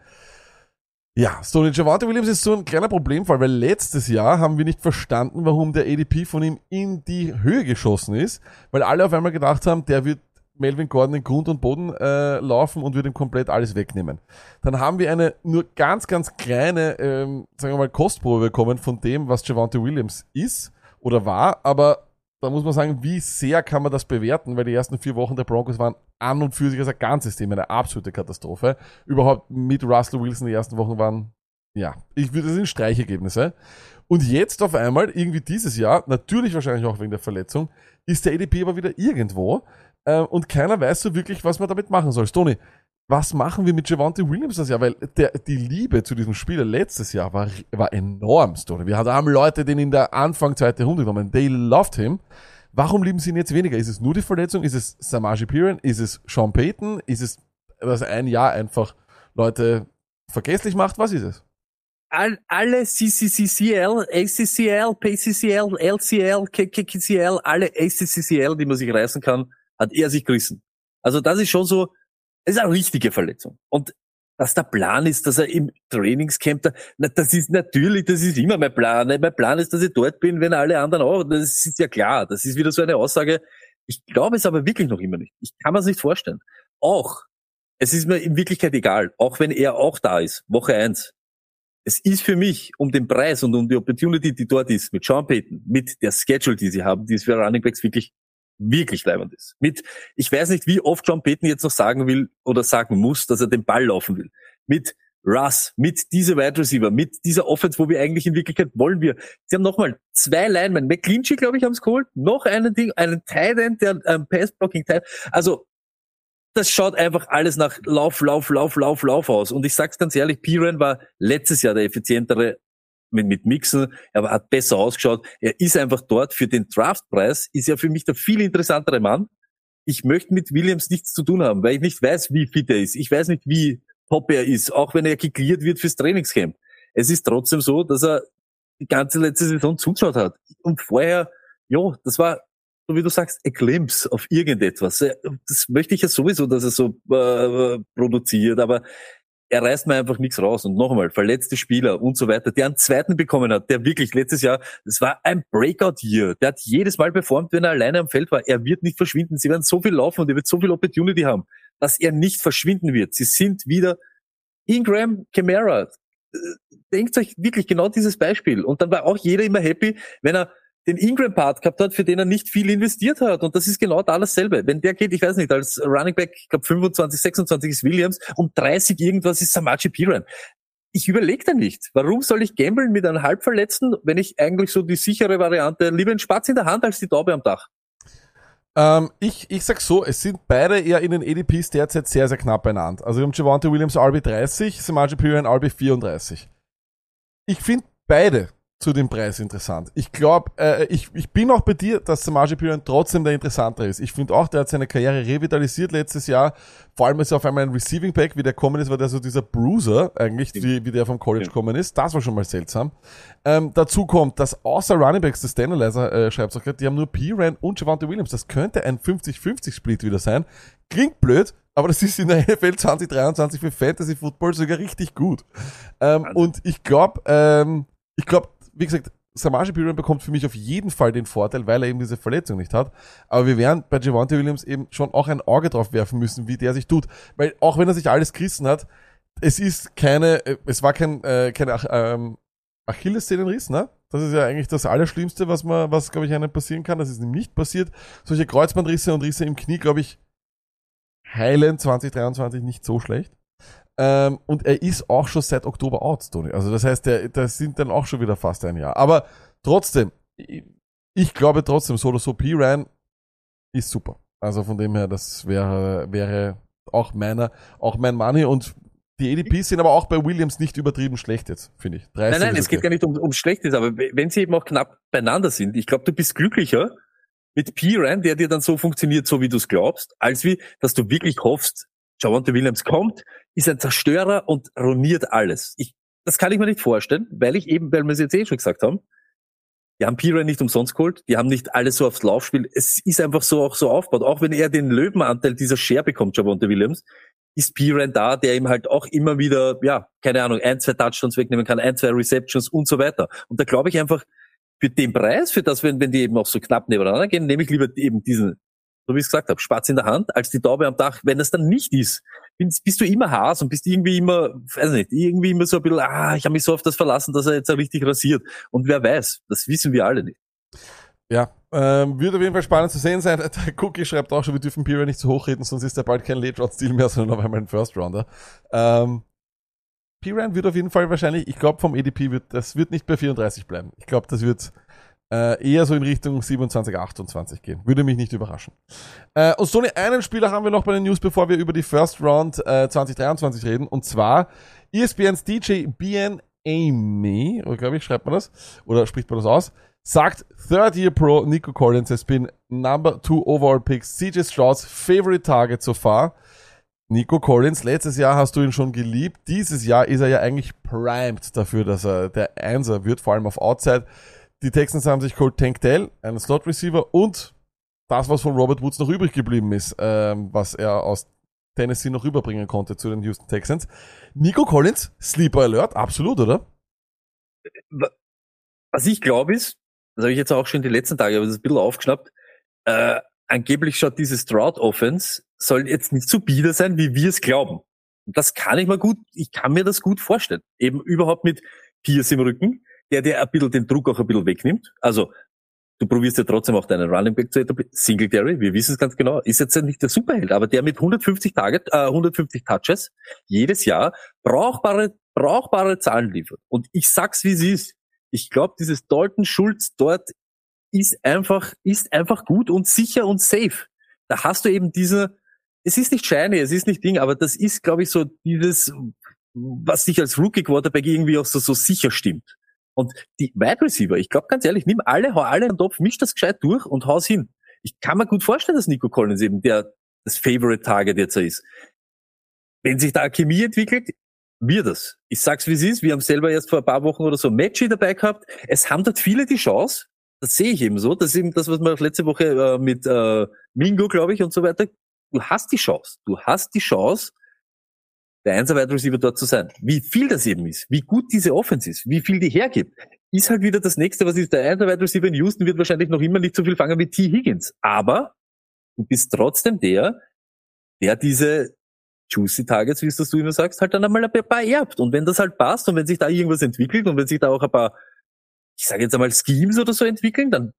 Ja, Stoney Javante Williams ist so ein kleiner Problemfall, weil letztes Jahr haben wir nicht verstanden, warum der ADP von ihm in die Höhe geschossen ist, weil alle auf einmal gedacht haben, der wird Melvin Gordon in Grund und Boden äh, laufen und wird ihm komplett alles wegnehmen. Dann haben wir eine nur ganz, ganz kleine, ähm, sagen wir mal, Kostprobe bekommen von dem, was Javante Williams ist oder war, aber da muss man sagen, wie sehr kann man das bewerten, weil die ersten vier Wochen der Broncos waren an und für sich als ein ganzes Team eine absolute Katastrophe. Überhaupt mit Russell Wilson die ersten Wochen waren, ja, ich würde es Streichergebnisse. Und jetzt auf einmal, irgendwie dieses Jahr, natürlich wahrscheinlich auch wegen der Verletzung, ist der ADP aber wieder irgendwo äh, und keiner weiß so wirklich, was man damit machen soll. Tony, was machen wir mit Javante Williams das Jahr? Weil der, die Liebe zu diesem Spieler letztes Jahr war, war enorm, Tony. Wir haben Leute den in der Anfang zweite Runde genommen. They loved him. Warum lieben sie ihn jetzt weniger? Ist es nur die Verletzung? Ist es Samaji Piran? Ist es Sean Payton? Ist es, dass ein Jahr einfach Leute vergesslich macht? Was ist es? All, alle CCCCL, ACCL, PCCL, LCL, KKCL, alle ACCCL, die man sich reißen kann, hat er sich gerissen. Also das ist schon so, das ist eine richtige Verletzung. Und dass der Plan ist, dass er im Trainingscamp, da, na, das ist natürlich, das ist immer mein Plan. Mein Plan ist, dass ich dort bin, wenn alle anderen auch. Das ist ja klar. Das ist wieder so eine Aussage. Ich glaube es aber wirklich noch immer nicht. Ich kann mir es nicht vorstellen. Auch, es ist mir in Wirklichkeit egal, auch wenn er auch da ist, Woche eins. Es ist für mich um den Preis und um die Opportunity, die dort ist, mit Sean Payton, mit der Schedule, die sie haben, die ist für Running Backs wirklich wirklich leibend ist. Mit, ich weiß nicht, wie oft John Payton jetzt noch sagen will oder sagen muss, dass er den Ball laufen will. Mit Russ, mit dieser Wide Receiver, mit dieser Offense, wo wir eigentlich in Wirklichkeit wollen wir. Sie haben nochmal zwei Linemen. McClinchy, glaube ich, haben es geholt. Noch einen Ding, einen Tight der ähm, Pass-Blocking Tight. Also, das schaut einfach alles nach Lauf, Lauf, Lauf, Lauf, Lauf aus. Und ich sag's ganz ehrlich, Piran war letztes Jahr der effizientere mit, mit Mixen, er hat besser ausgeschaut. Er ist einfach dort für den Draftpreis, ist ja für mich der viel interessantere Mann. Ich möchte mit Williams nichts zu tun haben, weil ich nicht weiß, wie fit er ist. Ich weiß nicht, wie top er ist, auch wenn er geklärt wird fürs Trainingscamp. Es ist trotzdem so, dass er die ganze letzte Saison zugeschaut hat. Und vorher, ja, das war, so wie du sagst, a glimpse auf irgendetwas. Das möchte ich ja sowieso, dass er so äh, produziert, aber er reißt mir einfach nichts raus. Und nochmal, verletzte Spieler und so weiter, der einen zweiten bekommen hat, der wirklich letztes Jahr, das war ein Breakout-Year. Der hat jedes Mal performt, wenn er alleine am Feld war. Er wird nicht verschwinden. Sie werden so viel laufen und er wird so viel Opportunity haben, dass er nicht verschwinden wird. Sie sind wieder Ingram, Camara. Denkt euch wirklich genau dieses Beispiel. Und dann war auch jeder immer happy, wenn er den Ingram-Part gehabt hat, für den er nicht viel investiert hat. Und das ist genau da dasselbe. Wenn der geht, ich weiß nicht, als Running Back, ich glaube 25, 26 ist Williams und 30 irgendwas ist Samaji Piran. Ich überlege da nicht. Warum soll ich gambeln mit einem Halbverletzten, wenn ich eigentlich so die sichere Variante, lieber einen Spatz in der Hand als die Taube am Dach? Ähm, ich, ich sag so, es sind beide eher in den ADPs derzeit sehr, sehr knapp beieinander. Also wir haben Javante Williams RB 30, Samaji Piran RB 34. Ich finde beide zu dem Preis interessant. Ich glaube, äh, ich, ich bin auch bei dir, dass Samaji Piran trotzdem der interessantere ist. Ich finde auch, der hat seine Karriere revitalisiert letztes Jahr. Vor allem, als er auf einmal ein Receiving Pack, wie der kommen ist, war der so dieser Bruiser eigentlich, wie, wie der vom College gekommen ist. Das war schon mal seltsam. Ähm, dazu kommt, dass außer Running Backs, der Stanalizer äh, schreibt auch gerade, die haben nur Piran und Javante Williams. Das könnte ein 50-50-Split wieder sein. Klingt blöd, aber das ist in der NFL 2023 für Fantasy Football sogar richtig gut. Ähm, und ich glaube, ähm, ich glaube, wie gesagt, Samaje Piran bekommt für mich auf jeden Fall den Vorteil, weil er eben diese Verletzung nicht hat. Aber wir werden bei Javante Williams eben schon auch ein Auge drauf werfen müssen, wie der sich tut. Weil auch wenn er sich alles gerissen hat, es ist keine, äh, es war kein, äh, keine ähm, Achillessehnenriss, ne? Das ist ja eigentlich das Allerschlimmste, was man, was, glaube ich, einem passieren kann. Das ist ihm nicht passiert. Solche Kreuzbandrisse und Risse im Knie, glaube ich, heilen 2023 nicht so schlecht. Ähm, und er ist auch schon seit Oktober out, Tony. Also das heißt, der, das sind dann auch schon wieder fast ein Jahr. Aber trotzdem, ich glaube trotzdem, so oder so, P-Ran ist super. Also von dem her, das wäre, wäre auch meiner, auch mein Money und die ADPs sind aber auch bei Williams nicht übertrieben schlecht jetzt, finde ich. Nein, nein, es okay. geht gar nicht um, um Schlechtes, aber wenn sie eben auch knapp beieinander sind, ich glaube, du bist glücklicher mit P-Ran, der dir dann so funktioniert, so wie du es glaubst, als wie, dass du wirklich hoffst, Javante Williams kommt, ist ein Zerstörer und ruiniert alles. Ich, das kann ich mir nicht vorstellen, weil ich eben, weil wir es jetzt eh schon gesagt haben, die haben Piran nicht umsonst geholt, die haben nicht alles so aufs Laufspiel. Es ist einfach so auch so aufgebaut. Auch wenn er den Löwenanteil dieser Share bekommt, Javante Williams, ist Piran da, der ihm halt auch immer wieder, ja, keine Ahnung, ein, zwei Touchdowns wegnehmen kann, ein, zwei Receptions und so weiter. Und da glaube ich einfach, für den Preis, für das, wenn, wenn die eben auch so knapp nebeneinander gehen, nehme ich lieber eben diesen so wie ich gesagt habe, Spatz in der Hand, als die Taube am Dach. Wenn es dann nicht ist, bist, du immer Haas und bist irgendwie immer, weiß nicht, irgendwie immer so ein bisschen, ah, ich habe mich so auf das verlassen, dass er jetzt richtig rasiert. Und wer weiß, das wissen wir alle nicht. Ja, Ähm, wird auf jeden Fall spannend zu sehen sein. (laughs) Der Cookie schreibt auch schon, wir dürfen Piran nicht zu hoch reden, sonst ist er bald kein Late-Round-Stil mehr, sondern auf einmal ein First-Rounder. Ähm, Piran wird auf jeden Fall wahrscheinlich, ich glaube vom ADP wird, das wird nicht bei 34 bleiben. Ich glaube, das wird äh, eher so in Richtung 27, 28 gehen. Würde mich nicht überraschen. Äh, und so einen Spieler haben wir noch bei den News, bevor wir über die First Round äh, 2023 reden. Und zwar ESPNs DJ BN Amy, oder glaube ich, schreibt man das, oder spricht man das aus, sagt Third Year Pro Nico Collins has been number two overall picks, CJ Strauss favorite target so far. Nico Collins, letztes Jahr hast du ihn schon geliebt. Dieses Jahr ist er ja eigentlich primed dafür, dass er der Einser wird, vor allem auf Outside. Die Texans haben sich Colt Tank Dell, einen Slot Receiver und das, was von Robert Woods noch übrig geblieben ist, ähm, was er aus Tennessee noch überbringen konnte zu den Houston Texans. Nico Collins, Sleeper Alert, absolut, oder? Was ich glaube ist, das habe ich jetzt auch schon die letzten Tage, aber das ist ein bisschen aufgeschnappt, äh, angeblich schaut diese Stroud Offense soll jetzt nicht so bieder sein, wie wir es glauben. Das kann ich mir gut, ich kann mir das gut vorstellen. Eben überhaupt mit Pierce im Rücken, der dir ein bisschen den Druck auch ein bisschen wegnimmt. Also, du probierst ja trotzdem auch deinen Running Back zu etablieren. Singletary, wir wissen es ganz genau, ist jetzt nicht der Superheld, aber der mit 150 Target, äh, 150 Touches jedes Jahr brauchbare, brauchbare Zahlen liefert. Und ich sag's, wie es ist. Ich glaube, dieses Dalton Schulz dort ist einfach, ist einfach gut und sicher und safe. Da hast du eben diese, es ist nicht shiny, es ist nicht Ding, aber das ist, glaube ich, so dieses, was sich als Rookie Quarterback irgendwie auch so, so sicher stimmt. Und die Wide Receiver, ich glaube ganz ehrlich, nimm alle, hau alle in den Topf, misch das gescheit durch und hau's hin. Ich kann mir gut vorstellen, dass Nico Collins eben der das Favorite Target jetzt ist. Wenn sich da Chemie entwickelt, wird das. Ich sag's wie es ist. Wir haben selber erst vor ein paar Wochen oder so Matchy dabei gehabt. Es haben dort viele die Chance. Das sehe ich eben so. Das ist eben das, was wir letzte Woche äh, mit äh, Mingo, glaube ich, und so weiter. Du hast die Chance. Du hast die Chance, der Einser Wide Receiver dort zu sein. Wie viel das eben ist, wie gut diese Offense ist, wie viel die hergibt, ist halt wieder das nächste, was ist. Der Einser Wide Receiver in Houston wird wahrscheinlich noch immer nicht so viel fangen wie T. Higgins. Aber du bist trotzdem der, der diese Juicy Targets, wie es das du immer sagst, halt dann einmal ein paar erbt. Und wenn das halt passt und wenn sich da irgendwas entwickelt und wenn sich da auch ein paar, ich sage jetzt einmal Schemes oder so entwickeln, dann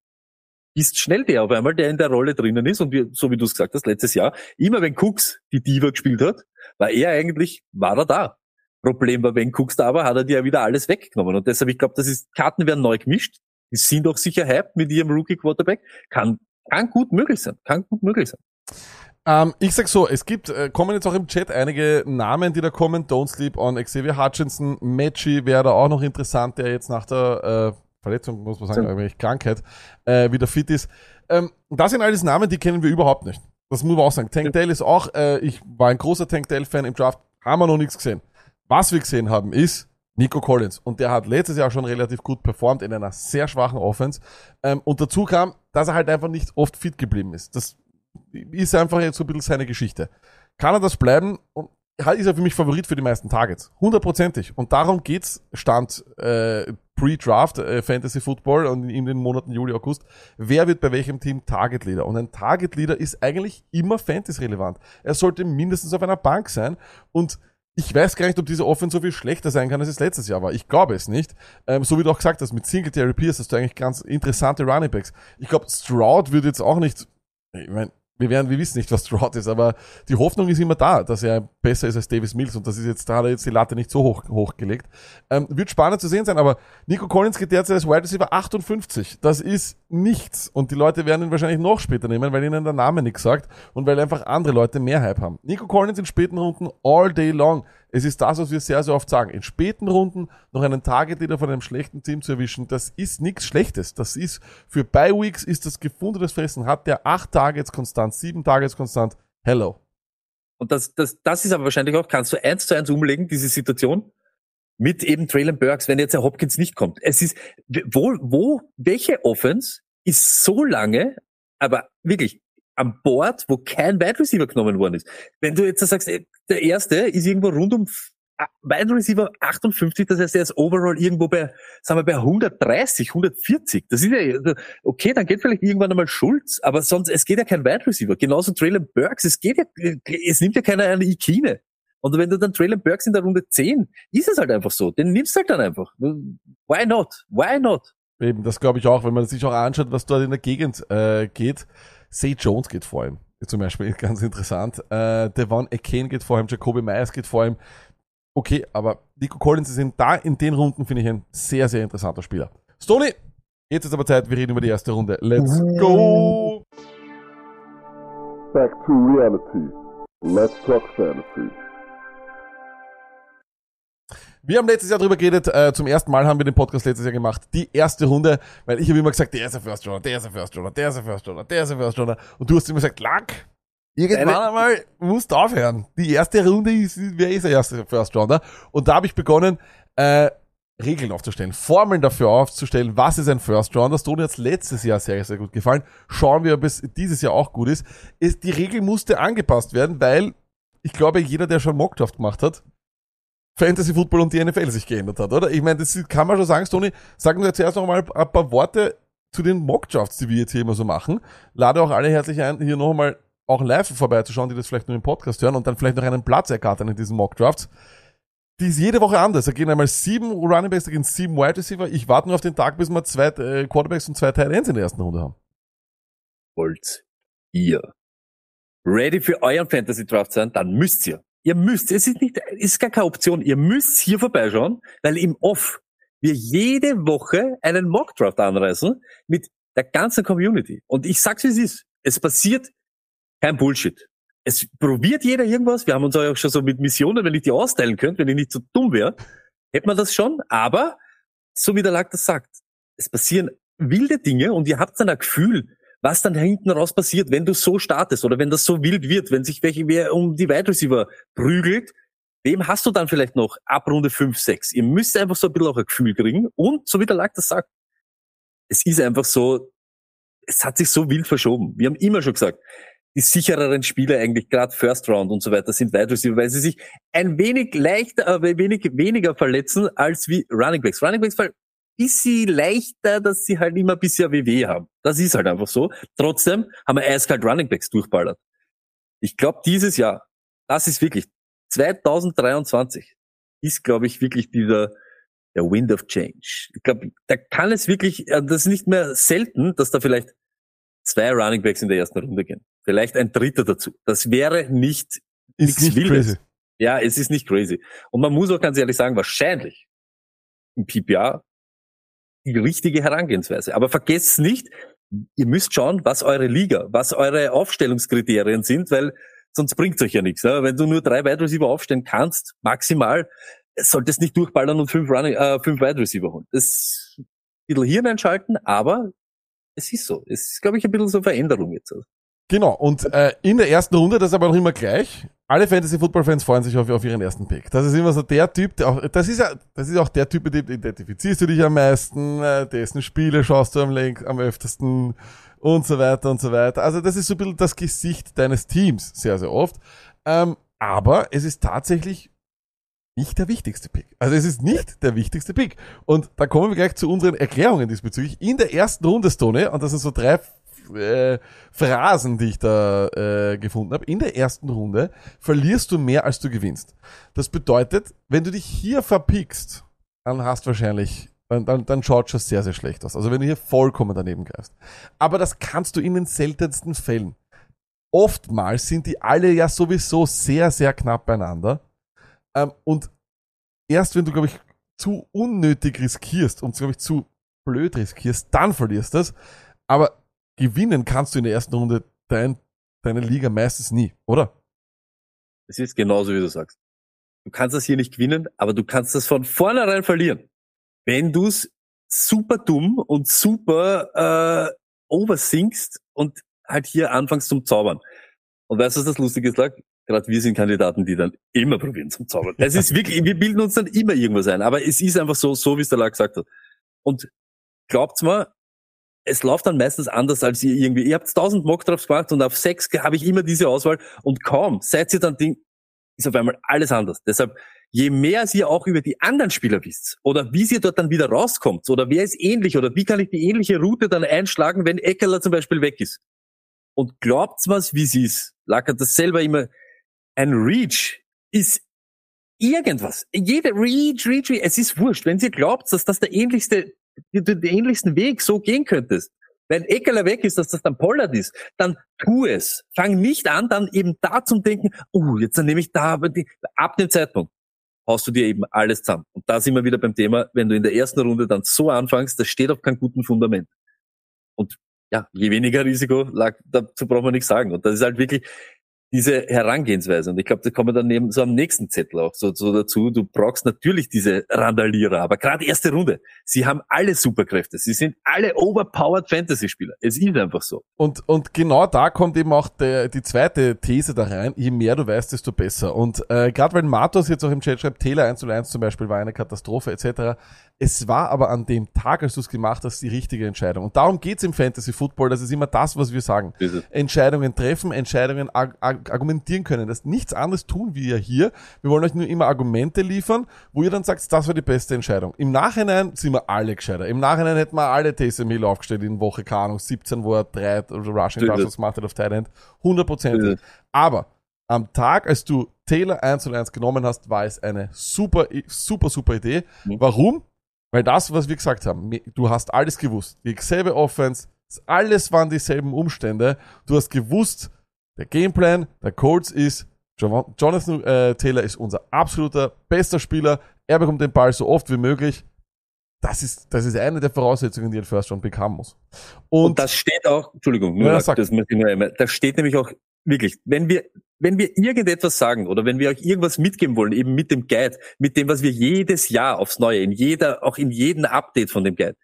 ist schnell der auf einmal, der in der Rolle drinnen ist. Und wir, so wie du es gesagt hast, letztes Jahr, immer wenn Cooks die Diva gespielt hat, war er eigentlich, war er da. Problem war, wenn da war, hat er dir ja wieder alles weggenommen. Und deshalb, ich glaube, das ist, Karten werden neu gemischt. Die sind auch sicher hyped mit ihrem Rookie Quarterback. Kann, kann gut möglich sein. Kann gut möglich sein. Ähm, ich sag so, es gibt, äh, kommen jetzt auch im Chat einige Namen, die da kommen. Don't Sleep on Xavier Hutchinson, Matchy wäre da auch noch interessant, der jetzt nach der äh, Verletzung, muss man sagen, eigentlich Krankheit, äh, wieder fit ist. Ähm, das sind alles Namen, die kennen wir überhaupt nicht. Das muss man auch sagen. Tank Dell ist auch, äh, ich war ein großer Tank Dell-Fan im Draft, haben wir noch nichts gesehen. Was wir gesehen haben, ist Nico Collins. Und der hat letztes Jahr schon relativ gut performt in einer sehr schwachen Offense. Ähm, und dazu kam, dass er halt einfach nicht oft fit geblieben ist. Das ist einfach jetzt so ein bisschen seine Geschichte. Kann er das bleiben? Und ist er für mich Favorit für die meisten Targets. Hundertprozentig. Und darum geht's, Stand äh, Pre-Draft äh, Fantasy Football und in den Monaten Juli, August. Wer wird bei welchem Team Target Leader? Und ein Target Leader ist eigentlich immer Fantasy-relevant. Er sollte mindestens auf einer Bank sein und ich weiß gar nicht, ob diese Offense so viel schlechter sein kann, als es letztes Jahr war. Ich glaube es nicht. Ähm, so wie du auch gesagt hast, mit Singletary Pierce hast du eigentlich ganz interessante Running Backs. Ich glaube, Stroud wird jetzt auch nicht, ich meine, wir werden, wir wissen nicht, was Stroud ist, aber die Hoffnung ist immer da, dass er besser ist als Davis Mills und das ist jetzt, da hat er jetzt die Latte nicht so hoch, hochgelegt. Ähm, wird spannend zu sehen sein, aber Nico Collins geht derzeit als Wide Receiver 58. Das ist nichts und die Leute werden ihn wahrscheinlich noch später nehmen, weil ihnen der Name nichts sagt und weil einfach andere Leute mehr Hype haben. Nico Collins in späten Runden all day long. Es ist das, was wir sehr, sehr oft sagen. In späten Runden noch einen Target Leader von einem schlechten Team zu erwischen, das ist nichts Schlechtes. Das ist, für Bye Weeks ist das gefundenes Fressen. Hat der acht Targets konstant, sieben Targets konstant. Hello. Und das, das, das ist aber wahrscheinlich auch, kannst du eins zu eins umlegen, diese Situation, mit eben Traylon Burks, wenn jetzt der Hopkins nicht kommt. Es ist, wo, wo, welche Offense ist so lange, aber wirklich am Board, wo kein Wide Receiver genommen worden ist. Wenn du jetzt sagst, der erste ist irgendwo rund um Wide Receiver 58, das heißt, er ist overall irgendwo bei, sagen wir, bei 130, 140. Das ist ja, okay, dann geht vielleicht irgendwann einmal Schulz, aber sonst, es geht ja kein Wide Receiver. Genauso Traylon Burks, es geht ja, es nimmt ja keiner eine Ikine. Und wenn du dann Traylon Burks in der Runde 10, ist es halt einfach so. Den nimmst du halt dann einfach. Why not? Why not? Eben, das glaube ich auch, wenn man sich auch anschaut, was dort in der Gegend äh, geht. Say Jones geht vor ihm, zum Beispiel, (laughs) ganz interessant. Äh, Devon Akane geht vor ihm, Jacoby Myers geht vor ihm. Okay, aber Nico Collins ist da in den Runden, finde ich, ein sehr, sehr interessanter Spieler. Stoney, jetzt ist aber Zeit, wir reden über die erste Runde. Let's go! Back to reality. Let's talk fantasy. Wir haben letztes Jahr drüber geredet, äh, zum ersten Mal haben wir den Podcast letztes Jahr gemacht, die erste Runde, weil ich habe immer gesagt, der ist ein First Runner, der ist ein First Runner, der ist ein First Runner, der ist ein First Runner. Und du hast immer gesagt, Lack, irgendwann Deine- einmal musst du aufhören. Die erste Runde ist, wer ist der erste First Runner? Und da habe ich begonnen, äh, Regeln aufzustellen, Formeln dafür aufzustellen, was ist ein First Rounder. Das Toni hat letztes Jahr sehr, sehr gut gefallen. Schauen wir, ob es dieses Jahr auch gut ist. ist die Regel musste angepasst werden, weil ich glaube, jeder, der schon Mockdraft gemacht hat, Fantasy Football und die NFL sich geändert hat, oder? Ich meine, das kann man schon sagen, Toni. Sagen wir zuerst noch mal ein paar Worte zu den Mockdrafts, die wir jetzt hier immer so machen. Lade auch alle herzlich ein, hier noch einmal auch live vorbeizuschauen, die das vielleicht nur im Podcast hören und dann vielleicht noch einen Platz ergattern in diesen Mockdrafts. Die ist jede Woche anders. Da gehen einmal sieben Running Backs, da gehen sieben Wide Receiver. Ich warte nur auf den Tag, bis wir zwei äh, Quarterbacks und zwei Tight Ends in der ersten Runde haben. wollt ihr ready für euren Fantasy Draft sein, dann müsst ihr. Ihr müsst, es ist nicht, es ist gar keine Option. Ihr müsst hier vorbeischauen, weil im Off wir jede Woche einen Mock Draft anreißen mit der ganzen Community. Und ich sag's wie es ist. Es passiert kein Bullshit. Es probiert jeder irgendwas. Wir haben uns auch schon so mit Missionen, wenn ich die austeilen könnte, wenn ich nicht so dumm wäre, hätte man das schon. Aber, so wie der Lack das sagt, es passieren wilde Dinge und ihr habt dann ein Gefühl, was dann hinten raus passiert, wenn du so startest oder wenn das so wild wird, wenn sich welche wer um die Wide Receiver prügelt, wem hast du dann vielleicht noch ab Runde 5, 6? Ihr müsst einfach so ein bisschen auch ein Gefühl kriegen und, so wie der Lack das sagt, es ist einfach so, es hat sich so wild verschoben. Wir haben immer schon gesagt, die sichereren Spieler eigentlich gerade First Round und so weiter sind Wide Receiver, weil sie sich ein wenig leichter, äh, wenig weniger verletzen als wie Running Backs. Running Backs bisschen leichter, dass sie halt immer ein bisschen WW haben. Das ist halt einfach so. Trotzdem haben wir eiskalt Running Backs durchballert. Ich glaube, dieses Jahr, das ist wirklich 2023 ist, glaube ich, wirklich dieser der Wind of Change. Ich glaube, da kann es wirklich, äh, das ist nicht mehr selten, dass da vielleicht zwei Running Backs in der ersten Runde gehen. Vielleicht ein dritter dazu. Das wäre nicht, Ist Nichts nicht Wildes. crazy. ja, es ist nicht crazy. Und man muss auch ganz ehrlich sagen, wahrscheinlich im PPA die richtige Herangehensweise. Aber vergesst nicht, ihr müsst schauen, was eure Liga, was eure Aufstellungskriterien sind, weil sonst bringt's euch ja nichts. Ne? Wenn du nur drei Wide Receiver aufstellen kannst, maximal, solltest nicht durchballern und fünf, Running, äh, fünf Wide Receiver holen. Das ist ein bisschen Hirn einschalten, aber es ist so. Es ist, glaube ich, ein bisschen so Veränderung jetzt. Genau, und äh, in der ersten Runde, das ist aber noch immer gleich, alle Fantasy-Football-Fans freuen sich auf, auf ihren ersten Pick. Das ist immer so der Typ, der auch, das ist ja, das ist auch der Typ, mit dem identifizierst du dich am meisten, äh, dessen Spiele schaust du am, läng am öftesten und so weiter und so weiter. Also das ist so ein bisschen das Gesicht deines Teams, sehr, sehr oft. Ähm, aber es ist tatsächlich nicht der wichtigste Pick. Also es ist nicht der wichtigste Pick. Und da kommen wir gleich zu unseren Erklärungen diesbezüglich. In der ersten Runde, Stone, und das sind so drei äh, Phrasen, die ich da äh, gefunden habe. In der ersten Runde verlierst du mehr, als du gewinnst. Das bedeutet, wenn du dich hier verpickst, dann hast wahrscheinlich, dann, dann, dann schaut schon sehr, sehr schlecht aus. Also wenn du hier vollkommen daneben greifst. Aber das kannst du in den seltensten Fällen. Oftmals sind die alle ja sowieso sehr, sehr knapp beieinander. Ähm, und erst wenn du, glaube ich, zu unnötig riskierst und, glaube ich, zu blöd riskierst, dann verlierst du das. Aber gewinnen kannst du in der ersten Runde dein, deine Liga meistens nie, oder? Es ist genauso, wie du sagst. Du kannst das hier nicht gewinnen, aber du kannst das von vornherein verlieren. Wenn du es super dumm und super äh, oversinkst und halt hier anfängst zum Zaubern. Und weißt du, was das Lustige ist, Lack? Gerade wir sind Kandidaten, die dann immer probieren zum Zaubern. Es ist wirklich, wir bilden uns dann immer irgendwas ein, aber es ist einfach so, so wie es der Lack gesagt hat. Und glaubt's mir, es läuft dann meistens anders als ihr irgendwie. Ihr habt tausend Mockdrafts gemacht und auf sechs habe ich immer diese Auswahl und kaum seid ihr dann Ding, ist auf einmal alles anders. Deshalb, je mehr ihr auch über die anderen Spieler wisst oder wie ihr dort dann wieder rauskommt oder wer ist ähnlich oder wie kann ich die ähnliche Route dann einschlagen, wenn Eckerler zum Beispiel weg ist. Und glaubt's mir's, wie sie ist. Lackert das selber immer. Ein Reach ist irgendwas. Jede Reach, Reach, Reach. Es ist wurscht. Wenn ihr glaubt, dass das der ähnlichste den ähnlichsten Weg so gehen könntest. Wenn Eckeler weg ist, dass das dann Pollard ist, dann tu es. Fang nicht an, dann eben da zum Denken, uh, jetzt dann nehme ich da, ab dem Zeitpunkt haust du dir eben alles zusammen. Und da sind wir wieder beim Thema, wenn du in der ersten Runde dann so anfängst, das steht auf keinem guten Fundament. Und ja, je weniger Risiko lag, dazu braucht man nichts sagen. Und das ist halt wirklich, diese Herangehensweise. Und ich glaube, da kommen wir dann neben so am nächsten Zettel auch so, so dazu. Du brauchst natürlich diese Randalierer, aber gerade erste Runde. Sie haben alle Superkräfte. Sie sind alle overpowered Fantasy-Spieler. Es ist einfach so. Und, und genau da kommt eben auch der, die zweite These da rein. Je mehr du weißt, desto besser. Und äh, gerade weil Matos jetzt auch im Chat schreibt, Taylor 1 zu 1 zum Beispiel war eine Katastrophe etc. Es war aber an dem Tag, als du es gemacht hast, die richtige Entscheidung. Und darum geht's im Fantasy Football. Das ist immer das, was wir sagen. Entscheidungen treffen, Entscheidungen ag argumentieren können. Das nichts anderes tun wir ja hier. Wir wollen euch nur immer Argumente liefern, wo ihr dann sagt, das war die beste Entscheidung. Im Nachhinein sind wir alle gescheiter. Im Nachhinein hätten wir alle Taysom Hill aufgestellt in Woche, keine Ahnung, 17, wo er drei Rushing Touchdowns gemacht hat auf End. 100%. Aber am Tag, als du Taylor 1 und 1 genommen hast, war es eine super, super, super Idee. Mhm. Warum? Weil das, was wir gesagt haben, du hast alles gewusst. Dieselbe Offense, alles waren dieselben Umstände. Du hast gewusst, der Gameplan der Colts ist, Jonathan äh, Taylor ist unser absoluter bester Spieler. Er bekommt den Ball so oft wie möglich. Das ist, das ist eine der Voraussetzungen, die ein First Round Pick haben muss. Und, Und das steht auch, Entschuldigung, nur ja, das, das möchte ich nur einmal, das steht nämlich auch wirklich, wenn wir, wenn wir irgendetwas sagen oder wenn wir euch irgendwas mitgeben wollen, eben mit dem Guide, mit dem, was wir jedes Jahr aufs Neue, in jeder, auch in jedem Update von dem Guide,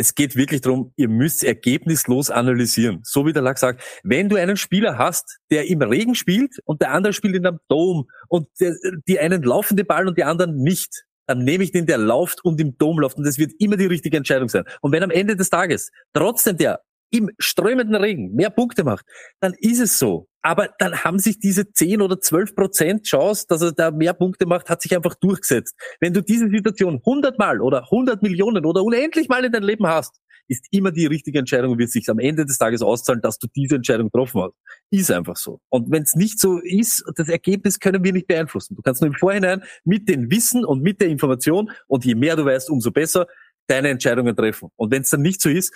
es geht wirklich darum, ihr müsst ergebnislos analysieren. So wie der Lack sagt, wenn du einen Spieler hast, der im Regen spielt und der andere spielt in einem Dom und der, die einen laufen den Ball und die anderen nicht, dann nehme ich den, der lauft und im Dom läuft und das wird immer die richtige Entscheidung sein. Und wenn am Ende des Tages trotzdem der im strömenden Regen mehr Punkte macht, dann ist es so. Aber dann haben sich diese 10 oder 12 Prozent Chance, dass er da mehr Punkte macht, hat sich einfach durchgesetzt. Wenn du diese Situation 100 Mal oder 100 Millionen oder unendlich Mal in deinem Leben hast, ist immer die richtige Entscheidung und wird sich am Ende des Tages auszahlen, dass du diese Entscheidung getroffen hast. Ist einfach so. Und wenn es nicht so ist, das Ergebnis können wir nicht beeinflussen. Du kannst nur im Vorhinein mit dem Wissen und mit der Information und je mehr du weißt, umso besser deine Entscheidungen treffen. Und wenn es dann nicht so ist,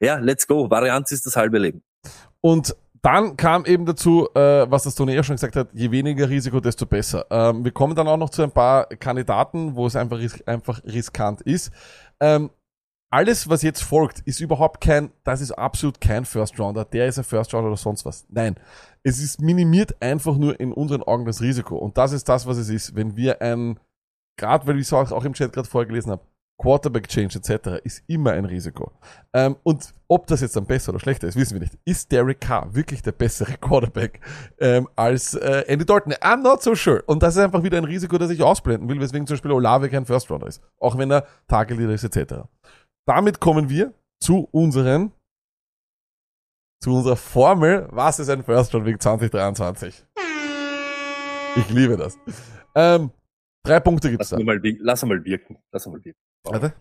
ja, let's go. Varianz ist das halbe Leben. Und dann kam eben dazu, äh, was das Tony ja schon gesagt hat, je weniger Risiko, desto besser. Ähm, wir kommen dann auch noch zu ein paar Kandidaten, wo es einfach, ris einfach riskant ist. Ähm, alles, was jetzt folgt, ist überhaupt kein, das ist absolut kein First Rounder, der ist ein First Rounder oder sonst was. Nein. Es ist minimiert einfach nur in unseren Augen das Risiko. Und das ist das, was es ist. Wenn wir ein, gerade weil ich es auch im Chat gerade vorgelesen habe, Quarterback Change etc. ist immer ein Risiko. Ähm, und ob das jetzt dann besser oder schlechter ist, wissen wir nicht. Ist Derek Carr wirklich der bessere (laughs) Quarterback ähm, als äh, Andy Dalton? I'm not so sure. Und das ist einfach wieder ein Risiko, das ich ausblenden will, weswegen zum Beispiel Olave kein First Runner ist. Auch wenn er Target-Leader ist etc. Damit kommen wir zu unseren zu unserer Formel, was ist ein First Round Weg 2023? Ich liebe das. Ähm, drei Punkte gibt's lass da. Mal, lass mal wirken. Lass mal wirken. Warte.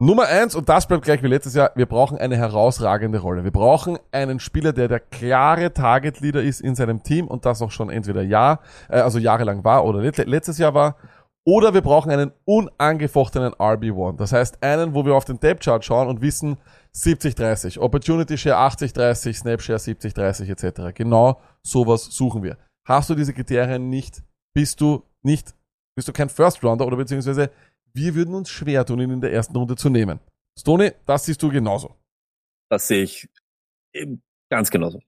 Nummer eins, und das bleibt gleich wie letztes Jahr, wir brauchen eine herausragende Rolle. Wir brauchen einen Spieler, der der klare Target-Leader ist in seinem Team und das auch schon entweder Jahr, äh, also jahrelang war oder letztes Jahr war. Oder wir brauchen einen unangefochtenen RB1. Das heißt, einen, wo wir auf den Depth-Chart schauen und wissen, 70-30, Opportunity Share 80-30, Snap Share 70-30 etc. Genau sowas suchen wir. Hast du diese Kriterien nicht, bist du nicht bist du kein First Rounder oder beziehungsweise wir würden uns schwer tun, ihn in der ersten Runde zu nehmen. Stoney, das siehst du genauso. Das sehe ich ganz genauso.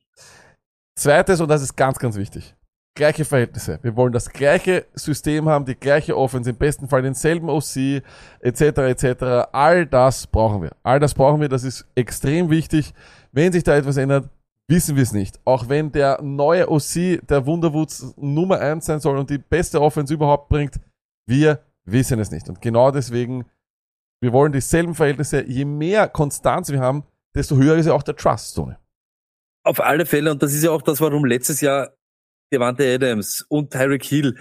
Zweites, und das ist ganz, ganz wichtig. Gleiche Verhältnisse. Wir wollen das gleiche System haben, die gleiche Offense, im besten Fall denselben OC, etc., etc. All das brauchen wir. All das brauchen wir, das ist extrem wichtig. Wenn sich da etwas ändert, wissen wir es nicht. Auch wenn der neue OC der Wunderwoods Nummer eins sein soll und die beste Offense überhaupt bringt, wir wissen es nicht. Und genau deswegen, wir wollen dieselben Verhältnisse. Je mehr Konstanz wir haben, desto höher ist ja auch der Trust, Tony. Auf alle Fälle, und das ist ja auch das, warum letztes Jahr Devante Adams und Tyreek Hill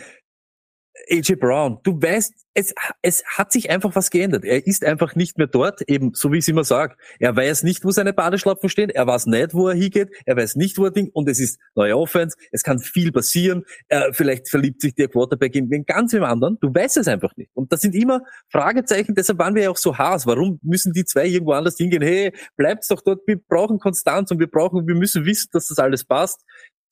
AJ Brown, du weißt, es, es hat sich einfach was geändert. Er ist einfach nicht mehr dort, eben so wie ich es immer sage. Er weiß nicht, wo seine Badeschlapfen stehen, er weiß nicht, wo er hingeht, er weiß nicht, wo er Ding, und es ist neue Offense, es kann viel passieren, äh, vielleicht verliebt sich der Quarterback in den ganz im anderen, du weißt es einfach nicht. Und das sind immer Fragezeichen, deshalb waren wir ja auch so Haas. Warum müssen die zwei irgendwo anders hingehen? Hey, bleibt's doch dort, wir brauchen Konstanz und wir brauchen, wir müssen wissen, dass das alles passt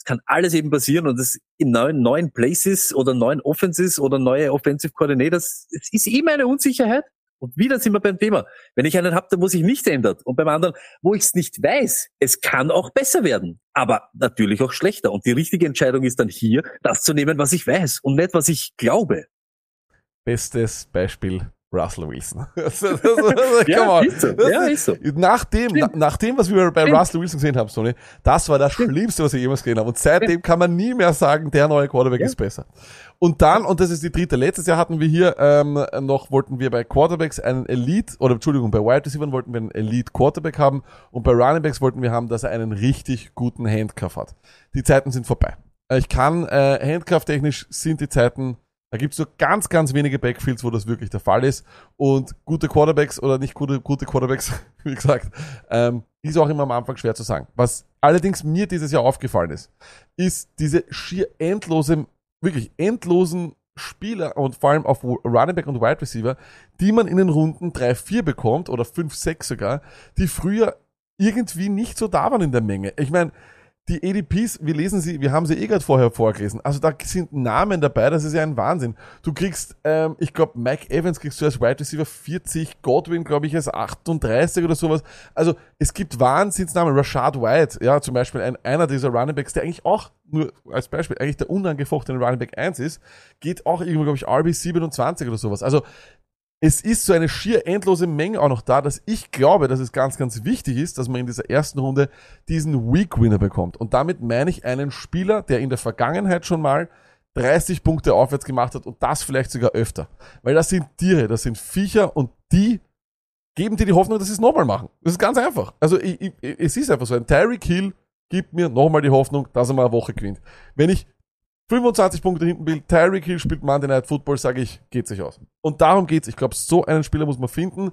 kann alles eben passieren und das in neuen, neuen Places oder neuen Offenses oder neue Offensive Coordinators, es ist immer eine Unsicherheit. Und wieder sind wir beim Thema. Wenn ich einen habe, der muss sich nichts ändern. Und beim anderen, wo ich es nicht weiß, es kann auch besser werden. Aber natürlich auch schlechter. Und die richtige Entscheidung ist dann hier, das zu nehmen, was ich weiß und nicht, was ich glaube. Bestes Beispiel Russell Wilson. ja, ist so. ja, ist so. Nach dem, na, nach dem, was wir bei Stimmt. Russell Wilson gesehen haben, Sony, das war das Stimmt. Schlimmste, was ich jemals gesehen habe. Und seitdem Stimmt. kann man nie mehr sagen, der neue Quarterback ja. ist besser. Und dann, und das ist die dritte, letztes Jahr hatten wir hier ähm, noch, wollten wir bei Quarterbacks einen Elite, oder Entschuldigung, bei Wide Receivers wollten wir einen Elite Quarterback haben und bei Running Backs wollten wir haben, dass er einen richtig guten Handcuff hat. Die Zeiten sind vorbei. Ich kann, äh, Handcuff-technisch sind die Zeiten da gibt's nur ganz, ganz wenige Backfields, wo das wirklich der Fall ist. Und gute Quarterbacks oder nicht gute, gute Quarterbacks, (laughs) wie gesagt, ähm, ist auch immer am Anfang schwer zu sagen. Was allerdings mir dieses Jahr aufgefallen ist, ist diese schier endlose, wirklich endlosen Spieler und vor allem auf Running Back und Wide Receiver, die man in den Runden 3, 4 bekommt oder 5, 6 sogar, die früher irgendwie nicht so da waren in der Menge. Ich meine, die ADPs, wir lesen sie, wir haben sie eh gerade vorher vorgelesen. Also da sind Namen dabei, das ist ja ein Wahnsinn. Du kriegst, ähm, ich glaube, Mike Evans kriegst du als Wide Receiver 40, Godwin, glaube ich, als 38 oder sowas. Also es gibt Wahnsinnsnamen. Rashad White, ja, zum Beispiel ein, einer dieser Running Backs, der eigentlich auch, nur als Beispiel, eigentlich der unangefochtene Running Back 1 ist, geht auch irgendwo, glaube ich, RB 27 oder sowas. Also es ist so eine schier endlose Menge auch noch da, dass ich glaube, dass es ganz, ganz wichtig ist, dass man in dieser ersten Runde diesen Week Winner bekommt. Und damit meine ich einen Spieler, der in der Vergangenheit schon mal 30 Punkte aufwärts gemacht hat und das vielleicht sogar öfter. Weil das sind Tiere, das sind Viecher und die geben dir die Hoffnung, dass sie es nochmal machen. Das ist ganz einfach. Also ich, ich, es ist einfach so. Ein Tyreek Hill gibt mir nochmal die Hoffnung, dass er mal eine Woche gewinnt. Wenn ich 25 Punkte hinten will, Tyreek Hill spielt Monday Night Football, sage ich, geht sich aus. Und darum geht's. Ich glaube, so einen Spieler muss man finden.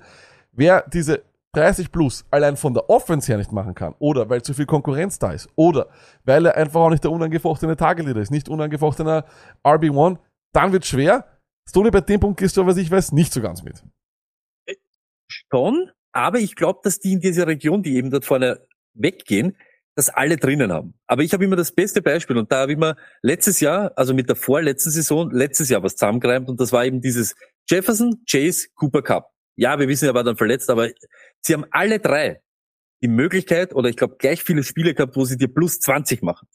Wer diese 30 plus allein von der Offense her nicht machen kann, oder weil zu viel Konkurrenz da ist, oder weil er einfach auch nicht der unangefochtene Tageleader ist, nicht unangefochtener RB1, dann wird schwer. Stoney, bei dem Punkt gehst du, was ich weiß, nicht so ganz mit. Schon, aber ich glaube, dass die in dieser Region, die eben dort vorne weggehen, das alle drinnen haben. Aber ich habe immer das beste Beispiel und da habe ich mir letztes Jahr, also mit der vorletzten Saison, letztes Jahr was zusammengereimt und das war eben dieses Jefferson, Chase, Cooper Cup. Ja, wir wissen, er war dann verletzt, aber sie haben alle drei die Möglichkeit oder ich glaube gleich viele Spiele gehabt, wo sie dir plus 20 machen.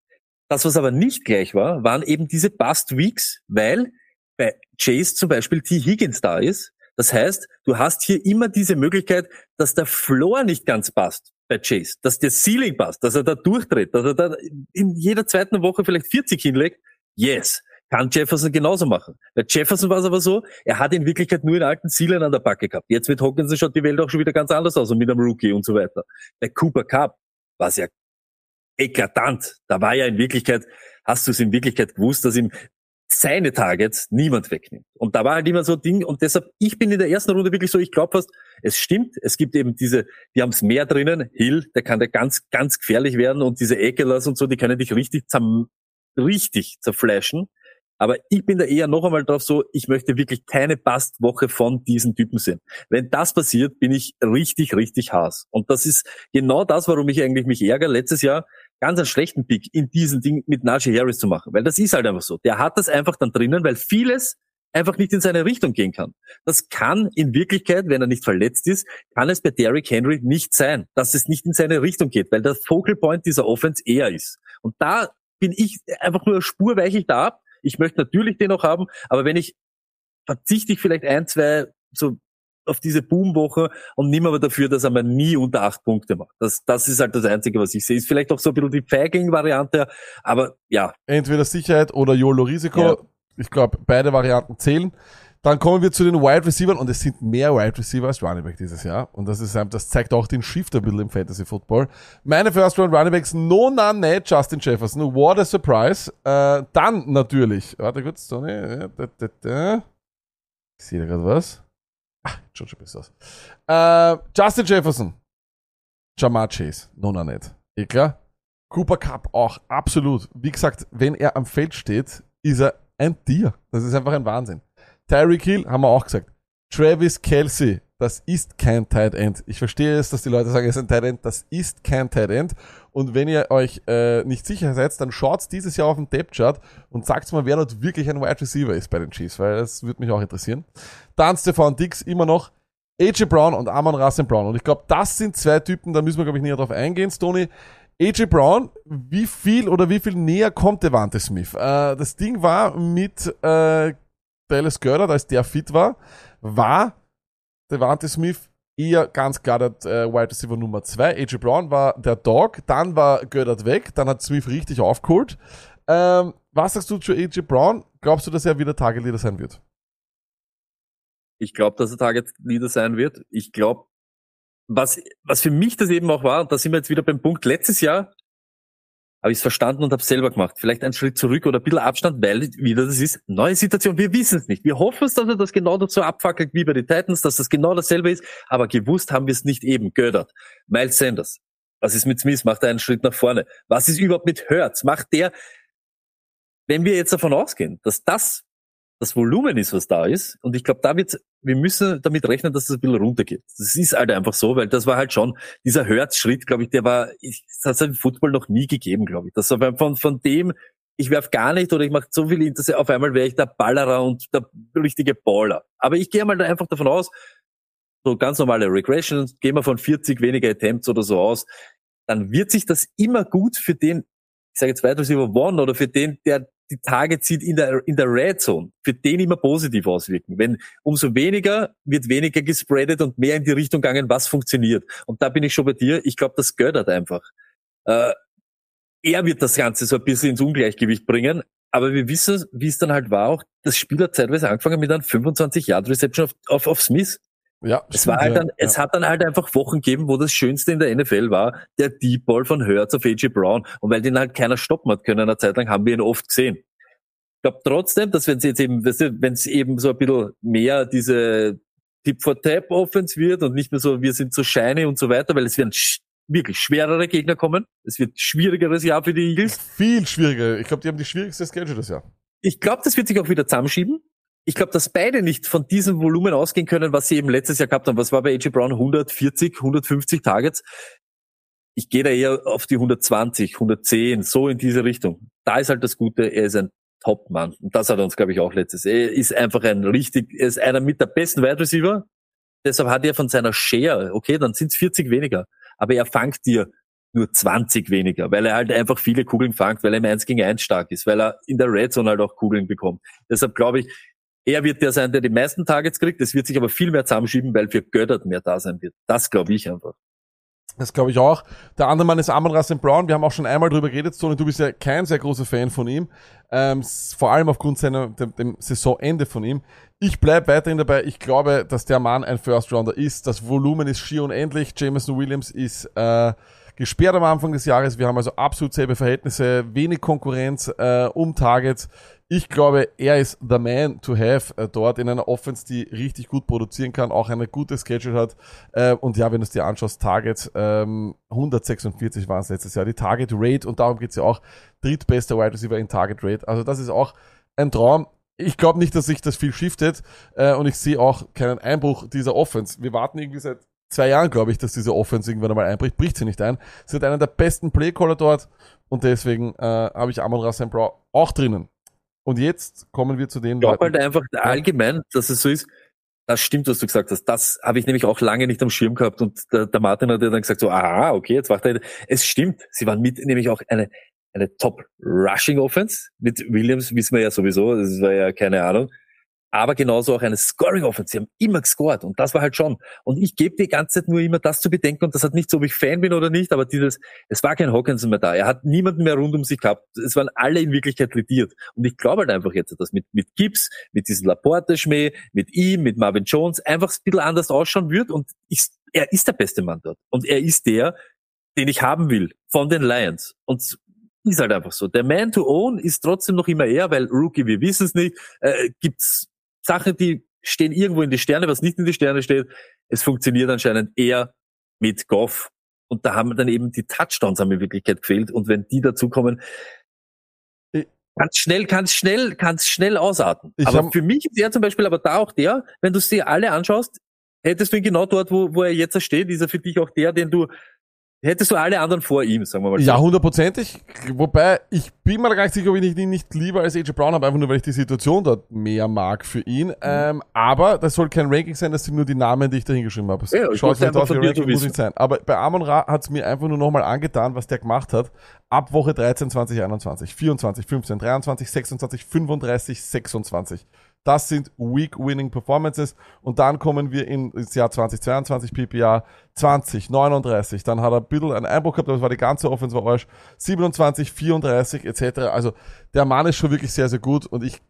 Das, was aber nicht gleich war, waren eben diese Bust Weeks, weil bei Chase zum Beispiel T. Higgins da ist. Das heißt, du hast hier immer diese Möglichkeit, dass der Floor nicht ganz passt bei Chase, dass der Ceiling passt, dass er da durchdreht, dass er da in jeder zweiten Woche vielleicht 40 hinlegt. Yes. Kann Jefferson genauso machen. Bei Jefferson war es aber so, er hat in Wirklichkeit nur den alten Zielen an der Backe gehabt. Jetzt mit Hawkinson schaut die Welt auch schon wieder ganz anders aus und mit einem Rookie und so weiter. Bei Cooper Cup war es ja eklatant. Da war ja in Wirklichkeit, hast du es in Wirklichkeit gewusst, dass ihm seine Targets niemand wegnimmt. Und da war halt immer so ein Ding, und deshalb, ich bin in der ersten Runde wirklich so, ich glaube fast, es stimmt, es gibt eben diese, die haben es mehr drinnen, Hill, der kann da ganz, ganz gefährlich werden und diese Ekelers und so, die können dich richtig zerm, richtig zerflashen. Aber ich bin da eher noch einmal drauf so, ich möchte wirklich keine Bastwoche von diesen Typen sehen. Wenn das passiert, bin ich richtig, richtig Hass. Und das ist genau das, warum ich eigentlich mich ärgere. Letztes Jahr ganz einen schlechten Pick in diesen Ding mit Najee Harris zu machen. Weil das ist halt einfach so. Der hat das einfach dann drinnen, weil vieles einfach nicht in seine Richtung gehen kann. Das kann in Wirklichkeit, wenn er nicht verletzt ist, kann es bei Derrick Henry nicht sein, dass es nicht in seine Richtung geht, weil der Focal Point dieser Offense er ist. Und da bin ich einfach nur Spur weiche ich da ab. Ich möchte natürlich den noch haben, aber wenn ich verzichte ich vielleicht ein, zwei so auf diese Boomwoche und nimm aber dafür, dass er mal nie unter acht Punkte macht. Das, das ist halt das Einzige, was ich sehe. Ist vielleicht auch so ein bisschen die Feigling-Variante, aber ja. Entweder Sicherheit oder YOLO-Risiko. Ja. Ich glaube, beide Varianten zählen. Dann kommen wir zu den Wide Receivers und es sind mehr Wide Receiver als Running Back dieses Jahr. Und das ist, das zeigt auch den Shift ein bisschen im Fantasy Football. Meine First Round Running Backs, no, na, ne, Justin Jefferson. What a surprise. Äh, dann natürlich, warte kurz, Tony. Da. Ich sehe da gerade was. Ach, besser aus. Äh, Justin Jefferson. Jamar Chase. No, na, nicht. Eh? Cooper Cup auch, absolut. Wie gesagt, wenn er am Feld steht, ist er ein Tier. Das ist einfach ein Wahnsinn. Tyreek Hill, haben wir auch gesagt. Travis Kelsey, das ist kein Tight End. Ich verstehe es, dass die Leute sagen, er ist ein Tight End. Das ist kein Tight End. Und wenn ihr euch äh, nicht sicher seid, dann schaut dieses Jahr auf den Depth Chart und sagt mal, wer dort wirklich ein Wide Receiver ist bei den Chiefs, weil das würde mich auch interessieren. Dann Stefan Dix immer noch. AJ Brown und Amon Rassen Brown. Und ich glaube, das sind zwei Typen, da müssen wir, glaube ich, näher drauf eingehen, Stoney. AJ Brown, wie viel oder wie viel näher kommt Devante Smith? Äh, das Ding war mit äh, Dallas Goddard, als der fit war, war Devante Smith eher ganz klar der äh, Wide Receiver Nummer 2. AJ Brown war der Dog, dann war Goddard weg, dann hat Smith richtig aufgeholt. Ähm, was sagst du zu AJ Brown? Glaubst du, dass er wieder Target Leader sein wird? Ich glaube, dass er Target Leader sein wird. Ich glaube, was, was für mich das eben auch war, und da sind wir jetzt wieder beim Punkt, letztes Jahr habe ich es verstanden und habe selber gemacht. Vielleicht einen Schritt zurück oder ein bisschen Abstand, weil wieder das ist, neue Situation, wir wissen es nicht. Wir hoffen es, dass er das genau dazu abfackelt wie bei den Titans, dass das genau dasselbe ist, aber gewusst haben wir es nicht eben. Gödert, Miles Sanders, was ist mit Smith? Macht er einen Schritt nach vorne? Was ist überhaupt mit Hurts? Macht der, wenn wir jetzt davon ausgehen, dass das das Volumen ist, was da ist. Und ich glaube, da wird, wir müssen damit rechnen, dass es das ein bisschen runtergeht. Das ist halt einfach so, weil das war halt schon, dieser Hörtschritt, glaube ich, der war, ich, das hat es im Football noch nie gegeben, glaube ich. Das war von, von dem, ich werf gar nicht oder ich mache so viel Interesse, auf einmal wäre ich der Ballerer und der richtige Baller. Aber ich gehe mal einfach davon aus, so ganz normale Regressions, gehen wir von 40 weniger Attempts oder so aus, dann wird sich das immer gut für den, ich sage jetzt weiter über One oder für den, der die Tage zieht in der, in der Red Zone, für den immer positiv auswirken. Wenn umso weniger wird weniger gespreadet und mehr in die Richtung gegangen, was funktioniert. Und da bin ich schon bei dir. Ich glaube, das göttert einfach. Äh, er wird das Ganze so ein bisschen ins Ungleichgewicht bringen. Aber wir wissen, wie es dann halt war, auch das Spiel hat zeitweise angefangen mit einem 25 Yard Reception auf, auf, auf Smith. Ja, es war halt dann, ja. es hat dann halt einfach Wochen gegeben, wo das Schönste in der NFL war, der Deep Ball von Hurts auf AJ Brown. Und weil den halt keiner stoppen hat können, eine Zeit lang haben wir ihn oft gesehen. Ich glaube trotzdem, dass wenn es jetzt eben, wenn es eben so ein bisschen mehr diese Tip for Tap Offense wird und nicht mehr so, wir sind so shiny und so weiter, weil es werden sch wirklich schwerere Gegner kommen. Es wird schwierigeres Jahr für die Eagles. Viel schwieriger. Ich glaube, die haben die schwierigste Schedule das Jahr. Ich glaube, das wird sich auch wieder zusammenschieben ich glaube, dass beide nicht von diesem Volumen ausgehen können, was sie eben letztes Jahr gehabt haben. Was war bei AJ Brown? 140, 150 Targets. Ich gehe da eher auf die 120, 110, so in diese Richtung. Da ist halt das Gute, er ist ein Top-Mann. Und das hat er uns, glaube ich, auch letztes. Er ist einfach ein richtig, er ist einer mit der besten Wide Receiver. Deshalb hat er von seiner Share, okay, dann sind es 40 weniger. Aber er fangt dir nur 20 weniger, weil er halt einfach viele Kugeln fangt, weil er im 1 gegen 1 stark ist, weil er in der Red Zone halt auch Kugeln bekommt. Deshalb glaube ich, er wird der sein, der die meisten Targets kriegt. Es wird sich aber viel mehr zusammenschieben, weil für Göttert mehr da sein wird. Das glaube ich einfach. Das glaube ich auch. Der andere Mann ist Amon Rassen Brown. Wir haben auch schon einmal drüber geredet, Tony. Du bist ja kein sehr großer Fan von ihm. Ähm, vor allem aufgrund seiner, dem, dem Saisonende von ihm. Ich bleib weiterhin dabei. Ich glaube, dass der Mann ein First Rounder ist. Das Volumen ist schier unendlich. Jameson Williams ist äh, gesperrt am Anfang des Jahres. Wir haben also absolut selbe Verhältnisse, wenig Konkurrenz äh, um Targets. Ich glaube, er ist the man to have äh, dort in einer Offense, die richtig gut produzieren kann, auch eine gute Schedule hat. Äh, und ja, wenn du es dir anschaust, Targets, ähm, 146 waren es letztes Jahr, die Target Rate, und darum geht's ja auch, drittbester Wide Receiver in Target Rate. Also das ist auch ein Traum. Ich glaube nicht, dass sich das viel shiftet äh, und ich sehe auch keinen Einbruch dieser Offense. Wir warten irgendwie seit zwei Jahren, glaube ich, dass diese Offense irgendwann einmal einbricht. Bricht sie nicht ein. Sie hat einen der besten Playcaller dort und deswegen äh, habe ich Amon Rassan Brown auch drinnen. Und jetzt kommen wir zu den ich glaube halt einfach allgemein, dass es so ist, das stimmt, was du gesagt hast. Das habe ich nämlich auch lange nicht am Schirm gehabt. Und der, der Martin hat ja dann gesagt so, aha, okay, jetzt macht er. Es stimmt. Sie waren mit nämlich auch eine, eine Top Rushing Offense. Mit Williams wissen wir ja sowieso, das war ja keine Ahnung. Aber genauso auch eine Scoring Offense. Sie haben immer gescored und das war halt schon. Und ich gebe die ganze Zeit nur immer das zu bedenken und das hat nicht so, ob ich Fan bin oder nicht, aber dieses, es war kein Hawkinson mehr da. Er hat niemanden mehr rund um sich gehabt. Es waren alle in Wirklichkeit lediert. Und ich glaube halt einfach jetzt, dass mit, mit Gibbs, mit diesem Laporte-Schmäh, mit ihm, mit Marvin Jones einfach ein bisschen anders ausschauen wird und ich, er ist der beste Mann dort. Und er ist der, den ich haben will von den Lions. Und ist halt einfach so. Der Man to Own ist trotzdem noch immer er, weil Rookie, wir wissen es nicht, äh, gibt's Sachen, die stehen irgendwo in die Sterne, was nicht in die Sterne steht. Es funktioniert anscheinend eher mit Goff. Und da haben dann eben die Touchdowns haben in Wirklichkeit gefehlt. Und wenn die dazukommen, ganz schnell, ganz schnell, ganz schnell ausarten. Ich aber hab- für mich ist er zum Beispiel aber da auch der, wenn du es dir alle anschaust, hättest du ihn genau dort, wo, wo er jetzt steht, ist er für dich auch der, den du, hättest du alle anderen vor ihm, sagen wir mal so. Ja, hundertprozentig. Wobei, ich bin mir da gar nicht sicher, ob ich ihn nicht lieber als AJ Brown habe, einfach nur, weil ich die Situation dort mehr mag für ihn. Mhm. Ähm, aber das soll kein Ranking sein, das sind nur die Namen, die ich da hingeschrieben habe. Ja, ich Schaut vielleicht von dir Ranking, muss nicht sein. Aber bei Amon Ra hat es mir einfach nur nochmal angetan, was der gemacht hat. Ab Woche 13, 20, 21, 24, 15, 23, 26, 35, 26. Das sind Week-Winning Performances. Und dann kommen wir in, ins Jahr 2022 PPA 20, 39. Dann hat er ein bisschen einen Einbruch gehabt, aber es war die ganze Offense war Arsch. 27, 34 etc. Also der Mann ist schon wirklich sehr, sehr gut. Und ich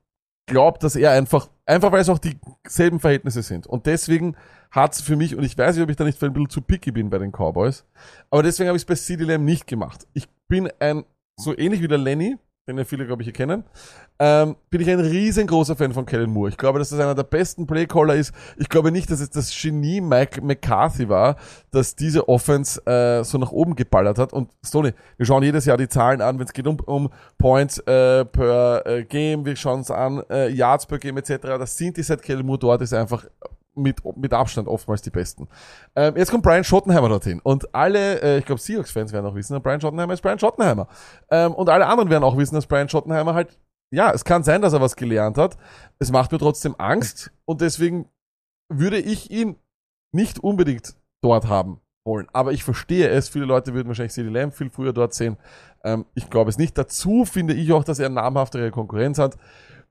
glaube, dass er einfach, einfach weil es auch dieselben Verhältnisse sind. Und deswegen hat's für mich, und ich weiß nicht, ob ich da nicht ein bisschen zu picky bin bei den Cowboys, aber deswegen habe ich es bei CD Lamb nicht gemacht. Ich bin ein, so ähnlich wie der Lenny, den ja viele, glaube ich, hier ähm, bin ich ein riesengroßer Fan von Kellen Moore. Ich glaube, dass das einer der besten Playcaller ist. Ich glaube nicht, dass es das Genie Mike McCarthy war, dass diese Offense äh, so nach oben geballert hat. Und Stoney, wir schauen jedes Jahr die Zahlen an, wenn es geht um, um Points äh, per äh, Game, wir schauen uns an, äh, Yards per Game etc. Das sind die seit Kellen Moore dort, ist einfach mit, mit Abstand oftmals die besten. Ähm, jetzt kommt Brian Schottenheimer dorthin. Und alle, äh, ich glaube, Seahawks-Fans werden auch wissen, Brian Schottenheimer ist Brian Schottenheimer. Ähm, und alle anderen werden auch wissen, dass Brian Schottenheimer halt, ja, es kann sein, dass er was gelernt hat. Es macht mir trotzdem Angst. Und deswegen würde ich ihn nicht unbedingt dort haben wollen. Aber ich verstehe es. Viele Leute würden wahrscheinlich CD Lamb viel früher dort sehen. Ähm, ich glaube es nicht. Dazu finde ich auch, dass er namhaftere Konkurrenz hat.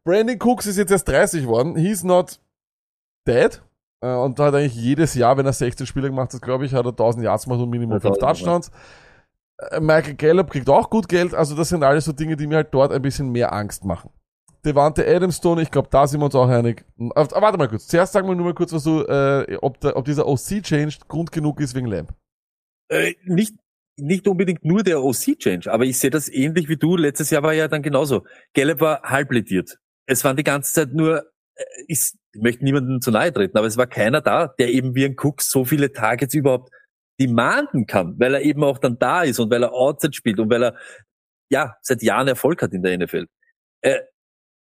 Brandon Cooks ist jetzt erst 30 geworden. He's not dead. Äh, und da hat eigentlich jedes Jahr, wenn er 16 Spiele gemacht hat, glaube ich, hat er 1000 Yards gemacht und Minimum Ja, 5 1000, Touchdowns. Äh, Michael Gallup kriegt auch gut Geld. Also das sind alles so Dinge, die mir halt dort ein bisschen mehr Angst machen. Devante Adamstone, ich glaube, da sind wir uns auch einig. Äh, warte mal kurz. Zuerst sagen wir nur mal kurz, was du, äh, ob, der, ob dieser OC-Change Grund genug ist wegen Lamb. Äh, nicht, nicht unbedingt nur der OC-Change, aber ich sehe das ähnlich wie du. Letztes Jahr war ja dann genauso. Gallup war halb lediert. Es waren die ganze Zeit nur, äh, ich, ich möchte niemandem zu nahe treten, aber es war keiner da, der eben wie ein Cook so viele Targets überhaupt demanden kann, weil er eben auch dann da ist und weil er Outside spielt und weil er, ja, seit Jahren Erfolg hat in der NFL. Äh,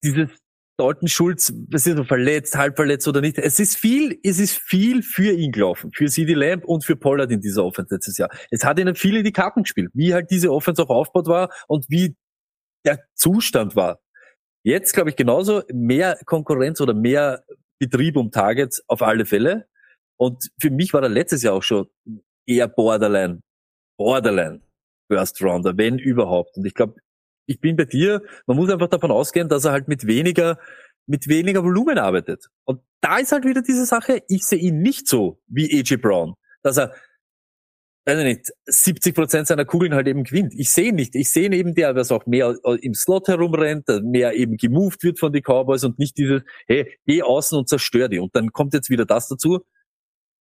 dieses Dalton Schulz, was ist er verletzt, halb verletzt oder nicht. Es ist viel, es ist viel für ihn gelaufen, für CD Lamb und für Pollard in dieser Offense letztes Jahr. Es hat ihnen viel in die Karten gespielt, wie halt diese Offense auch aufgebaut war und wie der Zustand war. Jetzt glaube ich genauso mehr Konkurrenz oder mehr Betrieb um Targets auf alle Fälle. Und für mich war er letztes Jahr auch schon eher Borderline, Borderline First Rounder, wenn überhaupt. Und ich glaube, ich bin bei dir, man muss einfach davon ausgehen, dass er halt mit weniger, mit weniger Volumen arbeitet. Und da ist halt wieder diese Sache, ich sehe ihn nicht so wie AJ Brown, dass er, weiß ich nicht, 70 Prozent seiner Kugeln halt eben gewinnt. Ich sehe nicht. Ich sehe eben der, der auch mehr im Slot herumrennt, mehr eben gemoved wird von den Cowboys und nicht dieses, hey, geh außen und zerstör die. Und dann kommt jetzt wieder das dazu.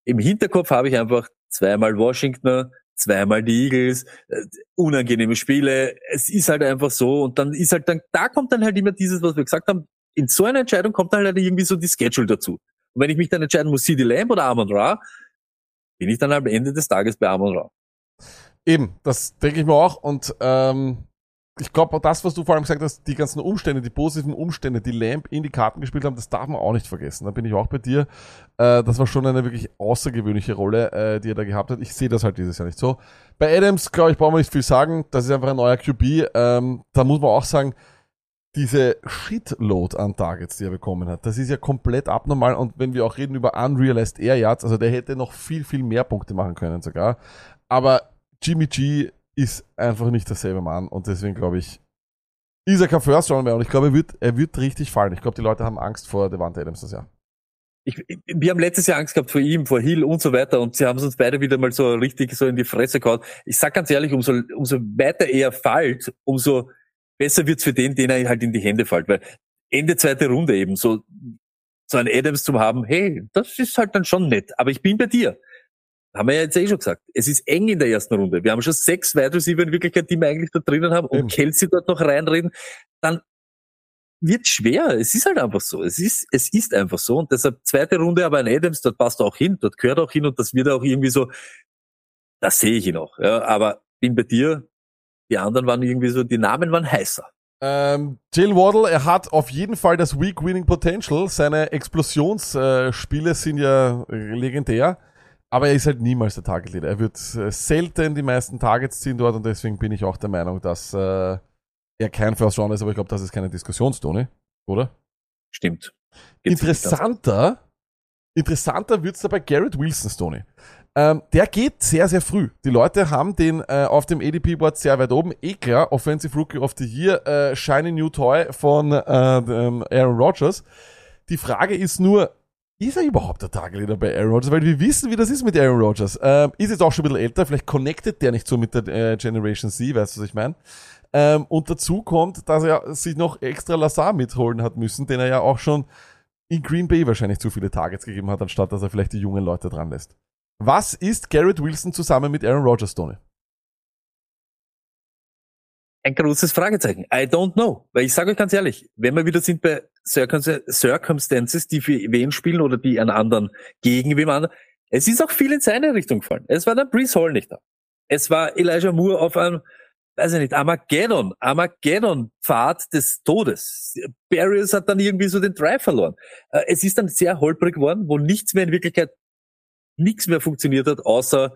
Im Hinterkopf habe ich einfach zweimal Washington, zweimal die Eagles, äh, unangenehme Spiele. Es ist halt einfach so. Und dann ist halt dann, da kommt dann halt immer dieses, was wir gesagt haben. In so einer Entscheidung kommt dann halt irgendwie so die Schedule dazu. Und wenn ich mich dann entscheiden muss, CD Lamb oder Amon Ra, bin ich dann am Ende des Tages bei Amon Ra. Eben, das denke ich mir auch. Und ähm, ich glaube, das, was du vor allem gesagt hast, die ganzen Umstände, die positiven Umstände, die Lamp in die Karten gespielt haben, das darf man auch nicht vergessen. Da bin ich auch bei dir. Äh, das war schon eine wirklich außergewöhnliche Rolle, äh, die er da gehabt hat. Ich sehe das halt dieses Jahr nicht so. Bei Adams, glaube ich, brauchen wir nicht viel sagen. Das ist einfach ein neuer QB. Ähm, da muss man auch sagen, diese Shitload an Targets, die er bekommen hat, das ist ja komplett abnormal. Und wenn wir auch reden über Unrealized Air Yards, also der hätte noch viel, viel mehr Punkte machen können sogar. Aber Jimmy G ist einfach nicht dasselbe Mann und deswegen glaube ich, ist er kein First Round mehr und ich glaube, er wird, er wird richtig fallen. Ich glaube, die Leute haben Angst vor Devante Adams das Jahr. Ich, wir haben letztes Jahr Angst gehabt vor ihm, vor Hill und so weiter und sie haben es uns beide wieder mal so richtig so in die Fresse gehauen. Ich sag ganz ehrlich, umso, umso weiter er fällt, umso besser wird's für den, den er halt in die Hände fällt, weil Ende zweite Runde eben so, so ein Adams zu haben, hey, das ist halt dann schon nett, aber ich bin bei dir. Haben wir ja jetzt eh schon gesagt. Es ist eng in der ersten Runde. Wir haben schon sechs Wide Receiver in Wirklichkeit, die wir eigentlich da drinnen haben und Eben. Kelsey dort noch reinreden. Dann wird schwer. Es ist halt einfach so. Es ist, es ist einfach so. Und deshalb zweite Runde, aber ein Adams, dort passt er auch hin, dort gehört er auch hin und das wird auch irgendwie so, das sehe ich ihn auch. Ja, aber bin bei dir, die anderen waren irgendwie so, die Namen waren heißer. Ähm, Jalen Waddle, er hat auf jeden Fall das Week-Winning Potential. Seine Explosionsspiele äh, sind ja legendär. Aber er ist halt niemals der Target Leader. Er wird äh, selten die meisten Targets ziehen dort und deswegen bin ich auch der Meinung, dass äh, er kein First Round ist, aber ich glaube, das ist keine Diskussionstone, oder? Stimmt. Geht's. Interessanter, interessanter wird's da bei Garrett Wilson, Stoney. Ähm, der geht sehr, sehr früh. Die Leute haben den äh, auf dem ADP-Board sehr weit oben. Eh klar, Offensive Rookie of the Year, äh, Shiny New Toy von äh, ähm, Aaron Rodgers. Die Frage ist nur, ist er überhaupt der Target-Leader bei Aaron Rodgers? Weil wir wissen, wie das ist mit Aaron Rodgers. Ähm, ist jetzt auch schon ein bisschen älter, vielleicht connectet der nicht so mit der äh, Generation Z, weißt du, was ich meine? Ähm, und dazu kommt, dass er sich noch extra Lazar mitholen hat müssen, den er ja auch schon in Green Bay wahrscheinlich zu viele Targets gegeben hat, anstatt dass er vielleicht die jungen Leute dran lässt. Was ist Garrett Wilson zusammen mit Aaron Rodgers, Tony? Ein großes Fragezeichen. I don't know. Weil ich sage euch ganz ehrlich, wenn wir wieder sind bei Circum- Circumstances, die für wen spielen oder die einen anderen gegen wem anderen, es ist auch viel in seine Richtung gefallen. Es war der Brees Hall nicht da. Es war Elijah Moore auf einem, weiß ich nicht, Armageddon, Armageddon-Pfad des Todes. Barriers hat dann irgendwie so den Drive verloren. Äh, Es ist dann sehr holprig geworden, wo nichts mehr in Wirklichkeit, nichts mehr funktioniert hat, außer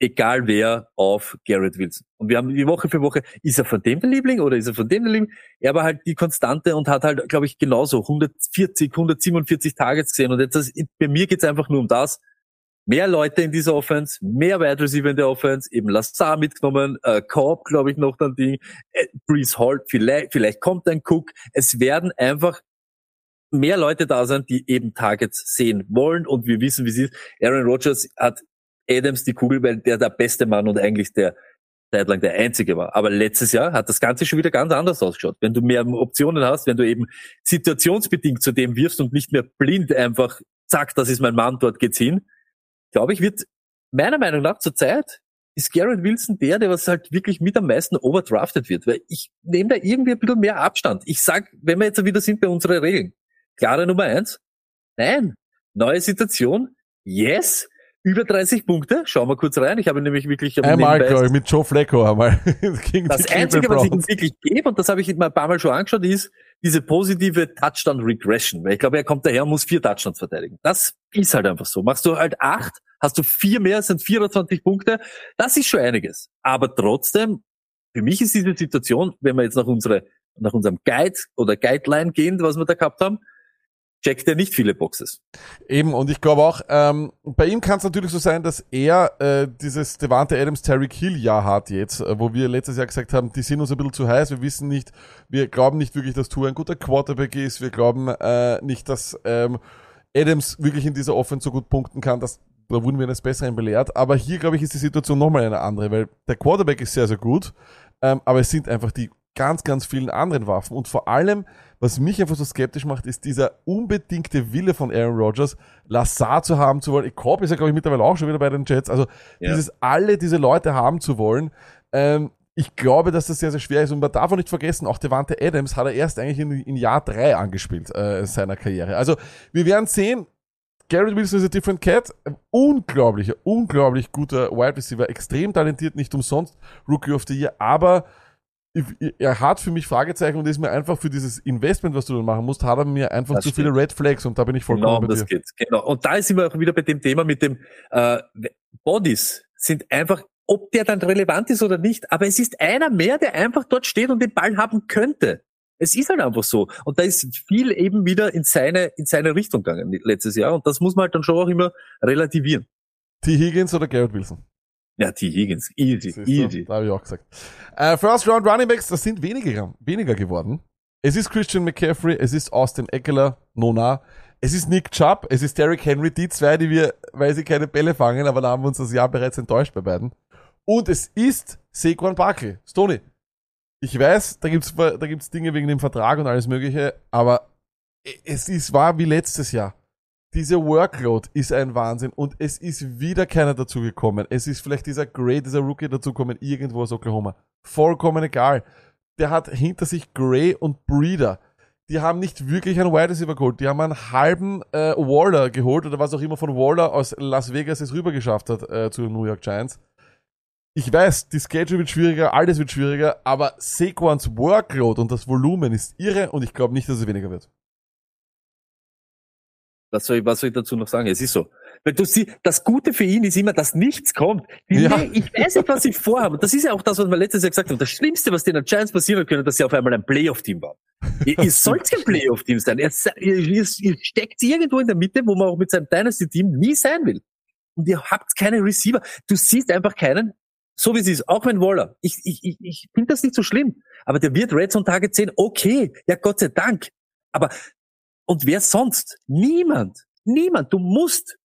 egal wer auf Garrett Wilson. Und wir haben die Woche für Woche, ist er von dem der Liebling oder ist er von dem der Liebling? Er war halt die Konstante und hat halt, glaube ich, genauso 140, 147 Targets gesehen. Und jetzt, bei mir geht's einfach nur um das. Mehr Leute in dieser Offense, mehr Wide Receiver in der Offense, eben Lassar mitgenommen, äh, Cobb, glaube ich, noch dann Ding, äh, Breeze Hall, vielleicht, vielleicht kommt ein Cook. Es werden einfach mehr Leute da sein, die eben Targets sehen wollen und wir wissen, wie es ist. Aaron Rodgers hat Adams die Kugel, weil der der beste Mann und eigentlich der zeitlang der einzige war. Aber letztes Jahr hat das Ganze schon wieder ganz anders ausgeschaut. Wenn du mehr Optionen hast, wenn du eben situationsbedingt zu dem wirfst und nicht mehr blind einfach, zack, das ist mein Mann, dort geht's hin, glaube ich, wird meiner Meinung nach zur Zeit ist Garrett Wilson der, der was halt wirklich mit am meisten overdrafted wird, weil ich nehme da irgendwie ein bisschen mehr Abstand. Ich sag, wenn wir jetzt wieder sind bei unseren Regeln, klare Nummer eins, nein, neue Situation, yes, über 30 Punkte, schauen wir kurz rein, ich habe nämlich wirklich Einmal, glaube ich, mit Joe Flacco einmal. (laughs) gegen das Einzige, was ich ihm wirklich gebe, und das habe ich mir ein paar Mal schon angeschaut, ist diese positive Touchdown Regression. Weil ich glaube, er kommt daher und muss vier Touchdowns verteidigen. Das ist halt einfach so. Machst du halt acht, hast du vier mehr, sind 24 Punkte. Das ist schon einiges. Aber trotzdem, für mich ist diese Situation, wenn wir jetzt nach, unsere, nach unserem Guide oder Guideline gehen, was wir da gehabt haben, checkt er nicht viele Boxes. Eben, und ich glaube auch, ähm, bei ihm kann es natürlich so sein, dass er äh, dieses Devante Adams Terry Hill Jahr hat jetzt, äh, wo wir letztes Jahr gesagt haben, die sind uns ein bisschen zu heiß, wir wissen nicht, wir glauben nicht wirklich, dass Tour ein guter Quarterback ist, wir glauben äh, nicht, dass ähm, Adams wirklich in dieser Offense so gut punkten kann, dass da wurden wir eines Besseren belehrt, aber hier glaube ich ist die Situation nochmal eine andere, weil der Quarterback ist sehr, sehr gut, ähm, aber es sind einfach die ganz, ganz vielen anderen Waffen und vor allem, was mich einfach so skeptisch macht, ist dieser unbedingte Wille von Aaron Rodgers, Lazar zu haben zu wollen. Cobb ist ja, glaube ich, mittlerweile auch schon wieder bei den Jets. Also Ja. dieses alle diese Leute haben zu wollen. Ähm, ich glaube, dass das sehr, sehr schwer ist. Und man darf auch nicht vergessen, auch Devante Adams hat er erst eigentlich in, in Jahr drei angespielt äh, seiner Karriere. Also wir werden sehen, Garrett Wilson ist a different cat. Unglaublicher, unglaublich guter Wide Receiver, extrem talentiert, nicht umsonst Rookie of the Year, aber er hat für mich Fragezeichen und ist mir einfach für dieses Investment, was du dann machen musst, hat er mir einfach Das zu viele Red Flags und da bin ich vollkommen Genau, bei das dir. geht. Genau. Und da sind wir auch wieder bei dem Thema mit dem äh, Bodies sind einfach, ob der dann relevant ist oder nicht, aber es ist einer mehr, der einfach dort steht und den Ball haben könnte. Es ist halt einfach so. Und da ist viel eben wieder in seine, in seine Richtung gegangen letztes Jahr. Und das muss man halt dann schon auch immer relativieren. T. Higgins oder Garrett Wilson? Ja, T. Higgins. Easy, Siehst du? easy. Da habe ich auch gesagt. Äh, First Round Running Backs, das sind weniger, weniger geworden. Es ist Christian McCaffrey, es ist Austin Eckler, Nona, es ist Nick Chubb, es ist Derrick Henry, die zwei, die wir, weil sie keine Bälle fangen, aber da haben wir uns das Jahr bereits enttäuscht bei beiden. Und es ist Saquon Barkley. Stoney, ich weiß, da gibt's, da gibt's Dinge wegen dem Vertrag und alles mögliche, aber es ist, war wie letztes Jahr. Diese Workload ist ein Wahnsinn und es ist wieder keiner dazugekommen. Es ist vielleicht dieser Gray, dieser Rookie dazugekommen, irgendwo aus Oklahoma. Vollkommen egal. Der hat hinter sich Gray und Breeder. Die haben nicht wirklich einen Wide Receiver geholt. Die haben einen halben äh, Waller geholt oder was auch immer von Waller aus Las Vegas es rüber geschafft hat äh, zu den New York Giants. Ich weiß, die Schedule wird schwieriger, alles wird schwieriger, aber Saquons Workload und das Volumen ist irre und ich glaube nicht, dass es weniger wird. Was soll, ich, was soll ich dazu noch sagen? Es ist so. Weil du siehst, das Gute für ihn ist immer, dass nichts kommt. Die, Ja. nee, ich weiß nicht, was ich vorhabe. Das ist ja auch das, was wir letztes Jahr gesagt haben. Das Schlimmste, was den Giants passieren können, dass sie auf einmal ein Playoff-Team waren. Ihr, ihr sollt kein Playoff-Team sein. Ihr, ihr, ihr, steckt irgendwo in der Mitte, wo man auch mit seinem Dynasty-Team nie sein will. Und ihr habt keine Receiver. Du siehst einfach keinen, so wie es ist, auch wenn Waller. Ich, ich, ich, ich finde das nicht so schlimm. Aber der wird Red Zone Target 10, okay. Ja, Gott sei Dank. Aber und wer sonst? Niemand. Niemand. Du musst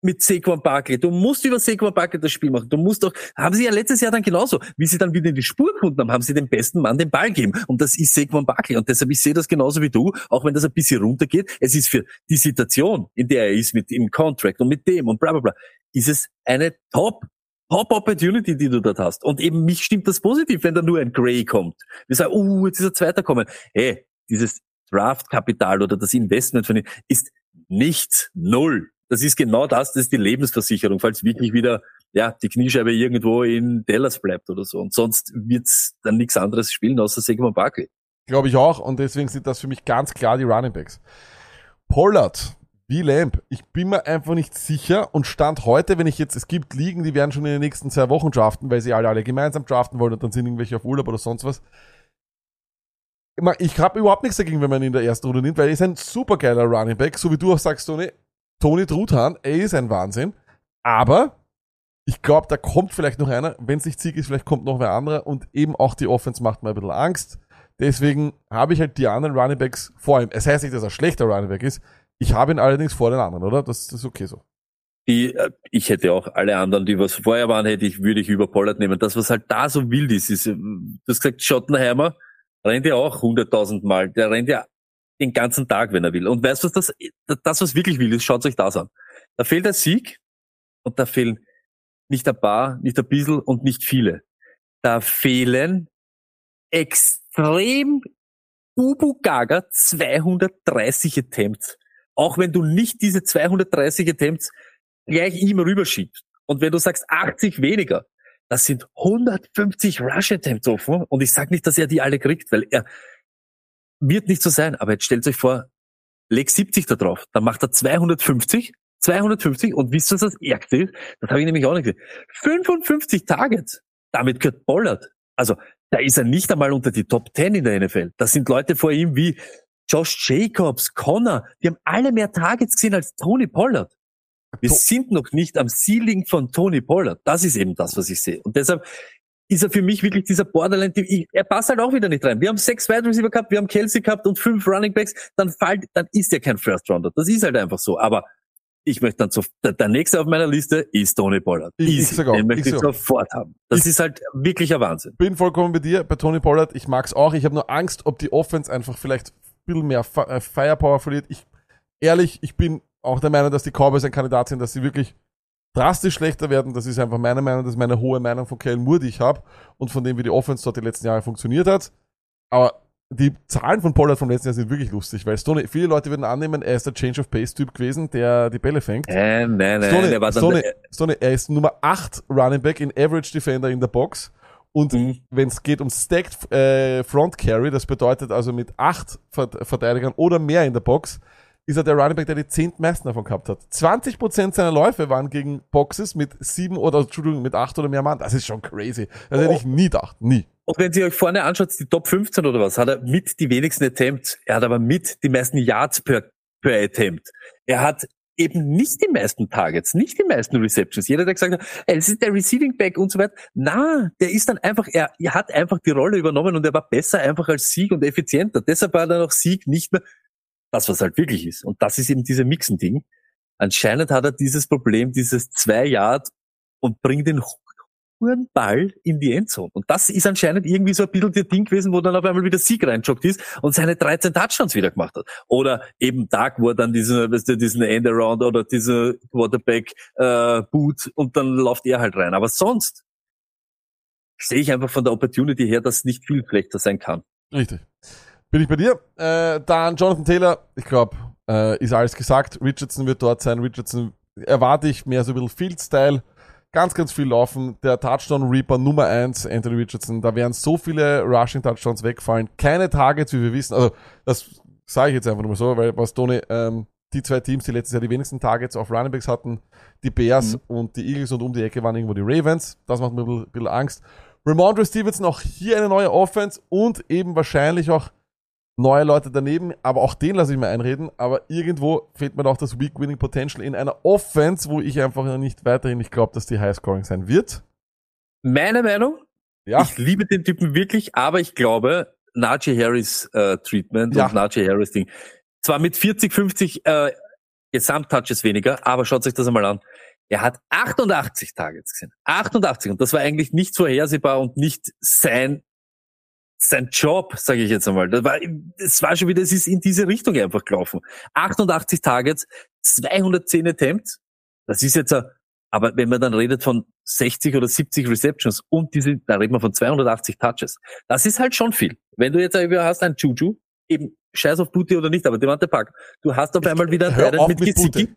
mit Saquon Barkley, du musst über Saquon Barkley das Spiel machen. Du musst doch, haben sie ja letztes Jahr dann genauso, wie sie dann wieder in die Spur gefunden haben, haben sie dem besten Mann den Ball gegeben. Und das ist Saquon Barkley. Und deshalb, ich sehe das genauso wie du, auch wenn das ein bisschen runtergeht. Es ist für die Situation, in der er ist, mit im Contract und mit dem und bla, bla, bla, ist es eine Top Top Opportunity, die du dort hast. Und eben mich stimmt das positiv, wenn da nur ein Gray kommt. Wir sagen, uh, jetzt ist er Zweiter kommen. Hey, dieses Draft-Kapital oder das Investment von ihm ist nichts, null. Das ist genau das, das ist die Lebensversicherung, falls wirklich wieder ja die Kniescheibe irgendwo in Dallas bleibt oder so. Und sonst wird's dann nichts anderes spielen, außer Sigmund Barkley. Glaube ich auch. Und deswegen sind das für mich ganz klar die Running Backs. Pollard, wie Lamp. Ich bin mir einfach nicht sicher und stand heute, wenn ich jetzt, es gibt Ligen, die werden schon in den nächsten zwei Wochen draften, weil sie alle, alle gemeinsam draften wollen und dann sind irgendwelche auf Urlaub oder sonst was. Ich habe überhaupt nichts dagegen, wenn man ihn in der ersten Runde nimmt, weil er ist ein supergeiler Running Back, so wie du auch sagst, Tony. Tony Truthahn, er ist ein Wahnsinn. Aber ich glaube, da kommt vielleicht noch einer. Wenn es nicht Sieg ist, vielleicht kommt noch wer anderer. Und eben auch die Offense macht mir ein bisschen Angst. Deswegen habe ich halt die anderen Running Backs vor ihm. Es heißt nicht, dass er schlechter Running Back ist. Ich habe ihn allerdings vor den anderen, oder? Das, das ist okay so. Die, äh, ich hätte auch alle anderen, die was vorher waren, hätte ich, würde ich über Pollard nehmen. Das, was halt da so wild ist, ist, äh, du hast gesagt, Schottenheimer rennt ja auch hunderttausend Mal. Der rennt ja den ganzen Tag, wenn er will. Und weißt du, was das, das, was wirklich will, ist, schaut euch das an. Da fehlt ein Sieg und da fehlen nicht ein paar, nicht ein bisschen und nicht viele. Da fehlen extrem Ubu Gaga 230 Attempts. Auch wenn du nicht diese 230 Attempts gleich ihm rüberschiebst. Und wenn du sagst 80 weniger, das sind 150 Rush Attempts offen. Und ich sage nicht, dass er die alle kriegt, weil er wird nicht so sein. Aber jetzt stellt euch vor, leg 70 da drauf, dann macht er 250, 250 und wisst ihr, was das Ärgste ist? Das habe ich nämlich auch nicht gesehen. 55 Targets. Damit gehört Pollard. Also, da ist er nicht einmal unter die Top 10 in der NFL. Das sind Leute vor ihm wie Josh Jacobs, Connor, die haben alle mehr Targets gesehen als Tony Pollard. Wir sind noch nicht am Ceiling von Tony Pollard. Das ist eben das, was ich sehe. Und deshalb ist er für mich wirklich dieser Borderline. ich- Er passt halt auch wieder nicht rein. Wir haben sechs Wide Receiver gehabt, wir haben Kelsey gehabt und fünf Running Backs. Dann fällt, dann ist er kein First Rounder. Das ist halt einfach so. Aber ich möchte dann so, der, der nächste auf meiner Liste ist Tony Pollard. Ich- ich Den möchte ich ich sofort haben. Das Ich- ist halt wirklich ein Wahnsinn. Bin vollkommen bei dir, bei Tony Pollard. Ich mag's auch. Ich habe nur Angst, ob die Offense einfach vielleicht ein bisschen mehr äh, Firepower verliert. Ich, ehrlich, ich bin auch der Meinung, dass die Cowboys ein Kandidat sind, dass sie wirklich drastisch schlechter werden. Das ist einfach meine Meinung, das ist meine hohe Meinung von Kellen Moore, die ich habe und von dem, wie die Offense dort die letzten Jahre funktioniert hat. Aber die Zahlen von Pollard vom letzten Jahr sind wirklich lustig, weil Stoney, viele Leute würden annehmen, er ist der Change of Pace Typ gewesen, der die Bälle fängt. Äh, nein, nein, Stoney, der war dann, Stoney, Stoney, er ist Nummer 8 Running Back in Average Defender in der Box. Und Mhm. wenn es geht um Stacked äh, Front Carry, das bedeutet also mit 8 Vert Verteidigern oder mehr in der Box, ist er der Running Back, der die zehntmeisten davon gehabt hat. 20% seiner Läufe waren gegen Boxes mit 7 oder, Entschuldigung, mit 8 oder mehr Mann. Das ist schon crazy. Das hätte ich nie gedacht. Nie. Und wenn Sie euch vorne anschaut, die Top 15 oder was, hat er mit die wenigsten Attempts. Er hat aber mit die meisten Yards per, per Attempt. Er hat eben nicht die meisten Targets, nicht die meisten Receptions. Jeder, der gesagt hat, ey, es ist der Receiving Back und so weiter. Na, der ist dann einfach, er, er hat einfach die Rolle übernommen und er war besser einfach als Sieg und effizienter. Deshalb war dann auch Sieg nicht mehr das, was halt wirklich ist. Und das ist eben diese Mixen-Ding. Anscheinend hat er dieses Problem, dieses zwei Yard und bringt den hohen Ball in die Endzone. Und das ist anscheinend irgendwie so ein bisschen der Ding gewesen, wo dann auf einmal wieder Sieg reinjoggt ist und seine 13 Touchdowns wieder gemacht hat. Oder eben Tag, wo er dann diesen, weißt du, diesen Endaround oder diese Quarterback äh, Boot und dann läuft er halt rein. Aber sonst sehe ich einfach von der Opportunity her, dass nicht viel schlechter sein kann. Richtig. Bin ich bei dir? Äh, dann Jonathan Taylor, ich glaube, äh, ist alles gesagt. Richardson wird dort sein. Richardson erwarte ich mehr so ein bisschen Field-Style. Ganz, ganz viel laufen. Der Touchdown Reaper Nummer eins, Anthony Richardson. Da werden so viele Rushing Touchdowns wegfallen. Keine Targets, wie wir wissen. Also, das sage ich jetzt einfach nur mal so, weil was Tony, ähm, die zwei Teams, die letztes Jahr die wenigsten Targets auf Running Backs hatten, die Bears Mhm. und die Eagles und um die Ecke waren irgendwo die Ravens. Das macht mir ein bisschen, ein bisschen Angst. Ramondre Stevenson auch hier eine neue Offense und eben wahrscheinlich auch neue Leute daneben, aber auch den lasse ich mir einreden, aber irgendwo fehlt mir auch das Weak Winning Potential in einer Offense, wo ich einfach noch nicht weiterhin nicht glaube, dass die High Scoring sein wird. Meine Meinung, Ja, ich liebe den Typen wirklich, aber ich glaube, Najee Harris äh, Treatment Ja. und Najee Harris Ding. Zwar mit 40, 50 äh, Gesamttouches weniger, aber schaut euch das einmal an. Er hat 88 Targets gesehen. 88. Und das war eigentlich nicht vorhersehbar und nicht sein sein Job, sage ich jetzt einmal. Das war, es war schon wieder, es ist in diese Richtung einfach gelaufen. 88 Targets, 210 Attempts. Das ist jetzt, ein, aber wenn man dann redet von 60 oder 70 Receptions und diese, da reden wir von 280 Touches. Das ist halt schon viel. Wenn du jetzt irgendwie hast einen Juju, eben scheiß auf Booty oder nicht, aber Devante Park, du hast auf einmal wieder einen mit mit Gesicki.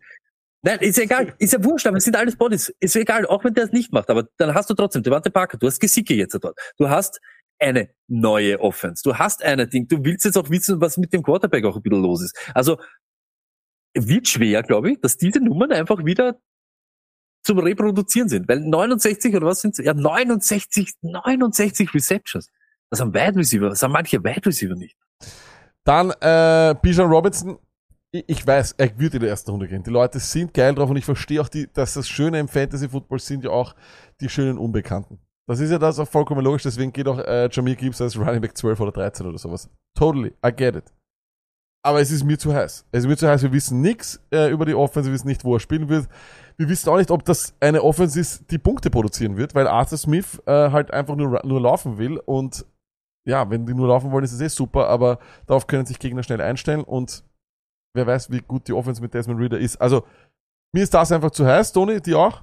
Nein, ist ja egal, ist ja wurscht, aber es sind alles Bodies. Ist ja egal, auch wenn der es nicht macht, aber dann hast du trotzdem Devante Parker, du hast Gesicki jetzt dort. Du hast eine neue Offense. Du hast eine Ding. Du willst jetzt auch wissen, was mit dem Quarterback auch ein bisschen los ist. Also wird schwer, glaube ich, dass diese Nummern einfach wieder zum Reproduzieren sind. Weil 69 oder was sind Ja, 69, 69 Receptions. Das haben Wide Receiver, das haben manche Wide Receiver nicht. Dann äh, Bijan Robinson. Ich, weiß, er wird in der ersten Runde gehen. Die Leute sind geil drauf und ich verstehe auch, die, dass das Schöne im Fantasy Football sind ja auch die schönen Unbekannten. Das ist ja das auch vollkommen logisch, deswegen geht auch äh, Jamir Gibbs als Running Back 12 oder 13 oder sowas. Totally, I get it. Aber es ist mir zu heiß. Es ist mir zu heiß. Wir wissen nichts äh, über die Offense, wir wissen nicht, wo er spielen wird. Wir wissen auch nicht, ob das eine Offense ist, die Punkte produzieren wird, weil Arthur Smith äh, halt einfach nur, nur laufen will. Und ja, wenn die nur laufen wollen, ist es eh super, aber darauf können sich Gegner schnell einstellen und wer weiß, wie gut die Offense mit Desmond Reader ist. Also, mir ist das einfach zu heiß, Tony, die auch?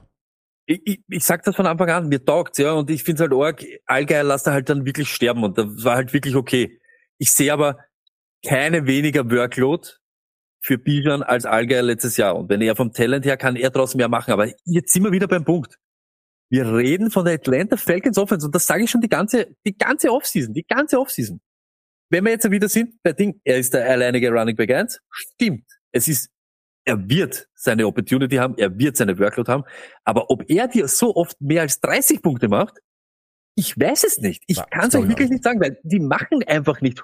Ich, ich, ich sag das von Anfang an, mir taugt's, ja, und ich find's halt arg, Allgeier lasst er halt dann wirklich sterben und das war halt wirklich okay. Ich sehe aber keine weniger Workload für Bijan als Allgeier letztes Jahr. Und wenn er vom Talent her kann er draus mehr machen. Aber jetzt sind wir wieder beim Punkt. Wir reden von der Atlanta Falcons Offense und das sage ich schon die ganze, die ganze Offseason, die ganze Offseason. Wenn wir jetzt wieder sind bei Ding, er ist der alleinige Running Back 1, stimmt. Es ist er wird seine Opportunity haben, er wird seine Workload haben, aber ob er dir so oft mehr als 30 Punkte macht, ich weiß es nicht. Ich Ja, kann es euch ich wirklich nicht sagen, weil die machen einfach nicht.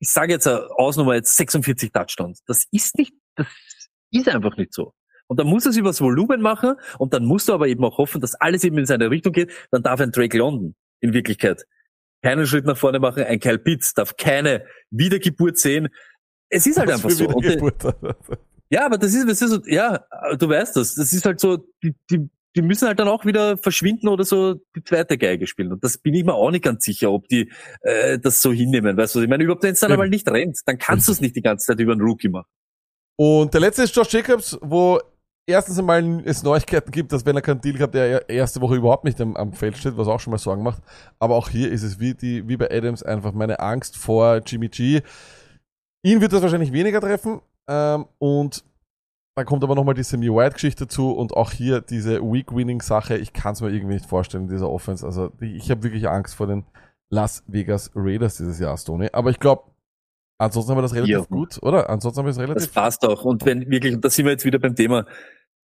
Ich sage jetzt Ausnummer jetzt 46 Touchdowns. Das ist nicht, das ist einfach nicht so. Und dann muss er es übers Volumen machen und dann musst du aber eben auch hoffen, dass alles eben in seine Richtung geht. Dann darf ein Drake London in Wirklichkeit keinen Schritt nach vorne machen. Ein Kyle Pitts darf keine Wiedergeburt sehen. Es ist halt Was einfach so. Und. Ja, aber das ist, das ist so, ja, du weißt das. Das ist halt so, die, die, die müssen halt dann auch wieder verschwinden oder so die zweite Geige spielen. Und das bin ich mir auch nicht ganz sicher, ob die äh, das so hinnehmen. Weißt du, was ich meine, überhaupt wenn es dann einmal nicht rennt, dann kannst du es nicht die ganze Zeit über einen Rookie machen. Und der letzte ist Josh Jacobs, wo erstens einmal es Neuigkeiten gibt, dass wenn er keinen Deal gehabt, der erste Woche überhaupt nicht am, am Feld steht, was auch schon mal Sorgen macht. Aber auch hier ist es wie, die, wie bei Adams einfach meine Angst vor Jimmy G. Ihn wird das wahrscheinlich weniger treffen. Ähm, und dann kommt aber nochmal die Samir White-Geschichte dazu und auch hier diese Week-Winning-Sache. Ich kann es mir irgendwie nicht vorstellen in dieser Offense. Also ich habe wirklich Angst vor den Las Vegas Raiders dieses Jahr, Stoney. Aber ich glaube, ansonsten haben wir das relativ Ja. gut, oder? Ansonsten haben wir es relativ Das passt auch. Und wenn wirklich, und da sind wir jetzt wieder beim Thema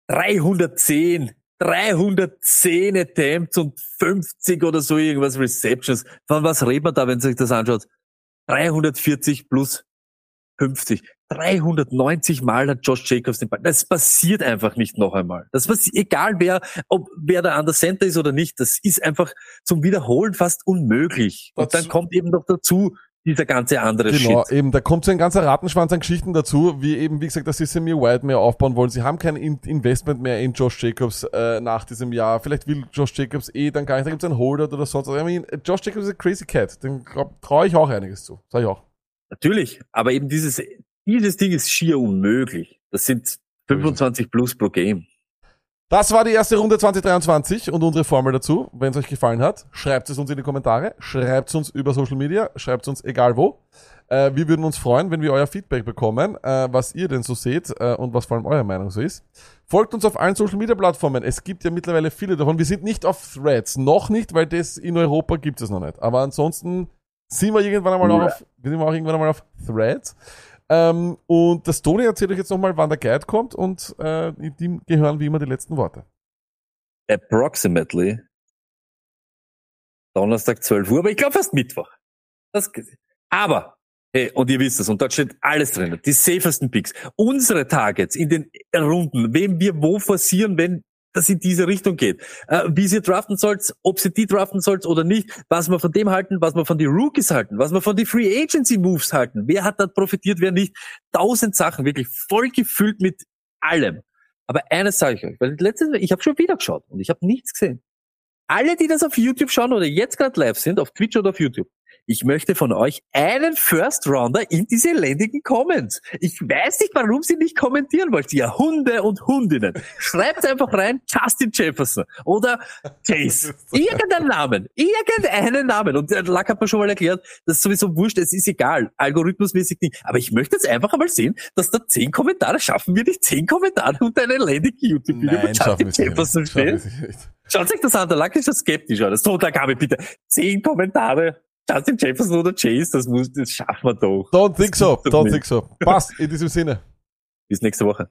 310, 310 Attempts und 50 oder so irgendwas Receptions. Von was redet man da, wenn sich das anschaut? 340 plus 50. 390 Mal hat Josh Jacobs den Ball. Das passiert einfach nicht noch einmal. Das passiert, egal wer, ob wer da an der Center ist oder nicht, das ist einfach zum Wiederholen fast unmöglich. Und dann kommt eben noch dazu dieser ganze andere Genau, Shit. eben, da kommt so ein ganzer Rattenschwanz an Geschichten dazu, wie eben, wie gesagt, dass sie Samir White mehr aufbauen wollen. Sie haben kein In Investment mehr in Josh Jacobs äh, nach diesem Jahr. Vielleicht will Josh Jacobs eh dann gar nicht, da gibt es einen Holder oder sonst was. I mean, Josh Jacobs ist ein crazy cat, dem traue ich auch einiges zu. Sag ich auch. Natürlich, aber eben dieses, dieses Ding ist schier unmöglich. Das sind 25 plus pro Game. Das war die erste Runde 2023 und unsere Formel dazu. Wenn es euch gefallen hat, schreibt es uns in die Kommentare, schreibt es uns über Social Media, schreibt es uns egal wo. Äh, wir würden uns freuen, wenn wir euer Feedback bekommen, äh, was ihr denn so seht äh, und was vor allem eure Meinung so ist. Folgt uns auf allen Social Media Plattformen. Es gibt ja mittlerweile viele davon. Wir sind nicht auf Threads, noch nicht, weil das in Europa gibt es noch nicht. Aber ansonsten sind wir irgendwann einmal auch auf, wir sind auch irgendwann einmal auf Threads. Ähm, und das Toni erzählt euch jetzt nochmal, wann der Guide kommt und äh, ihm gehören wie immer die letzten Worte. Approximately Donnerstag 12 Uhr, aber ich glaube fast Mittwoch. Das, aber, hey, und ihr wisst es, und dort steht alles drin. Die safesten Picks. Unsere Targets in den Runden, wem wir wo forcieren, wenn das in diese Richtung geht. Äh, wie sie draften sollt, ob sie die draften sollt oder nicht, was wir von dem halten, was wir von den Rookies halten, was wir von den Free Agency Moves halten. Wer hat da profitiert, wer nicht. Tausend Sachen, wirklich voll gefüllt mit allem. Aber eines sage ich euch, weil letztes Mal, ich habe schon wieder geschaut und ich habe nichts gesehen. Alle, die das auf YouTube schauen oder jetzt gerade live sind, auf Twitch oder auf YouTube, ich möchte von euch einen First Rounder in diese elendigen Comments. Ich weiß nicht, warum sie nicht kommentieren wollt, ihr Hunde und Hundinnen. Schreibt einfach rein, Justin Jefferson oder Chase. (laughs) Irgendeinen Namen. Irgendeinen Namen. Und der Lack hat mir schon mal erklärt, das ist sowieso wurscht, es ist egal. Algorithmusmäßig nicht. Aber ich möchte jetzt einfach einmal sehen, dass da zehn Kommentare schaffen wir nicht zehn Kommentare unter einem elendigen YouTube-Video mit Justin Jefferson stehen. Schaut sich das an, der Lack ist schon skeptisch. Das Tontagabe bitte. Zehn Kommentare. Justin Jefferson oder Chase, das muss, das schaffen wir doch. Don't think so, don't think so. Passt, in diesem Sinne. Bis nächste Woche.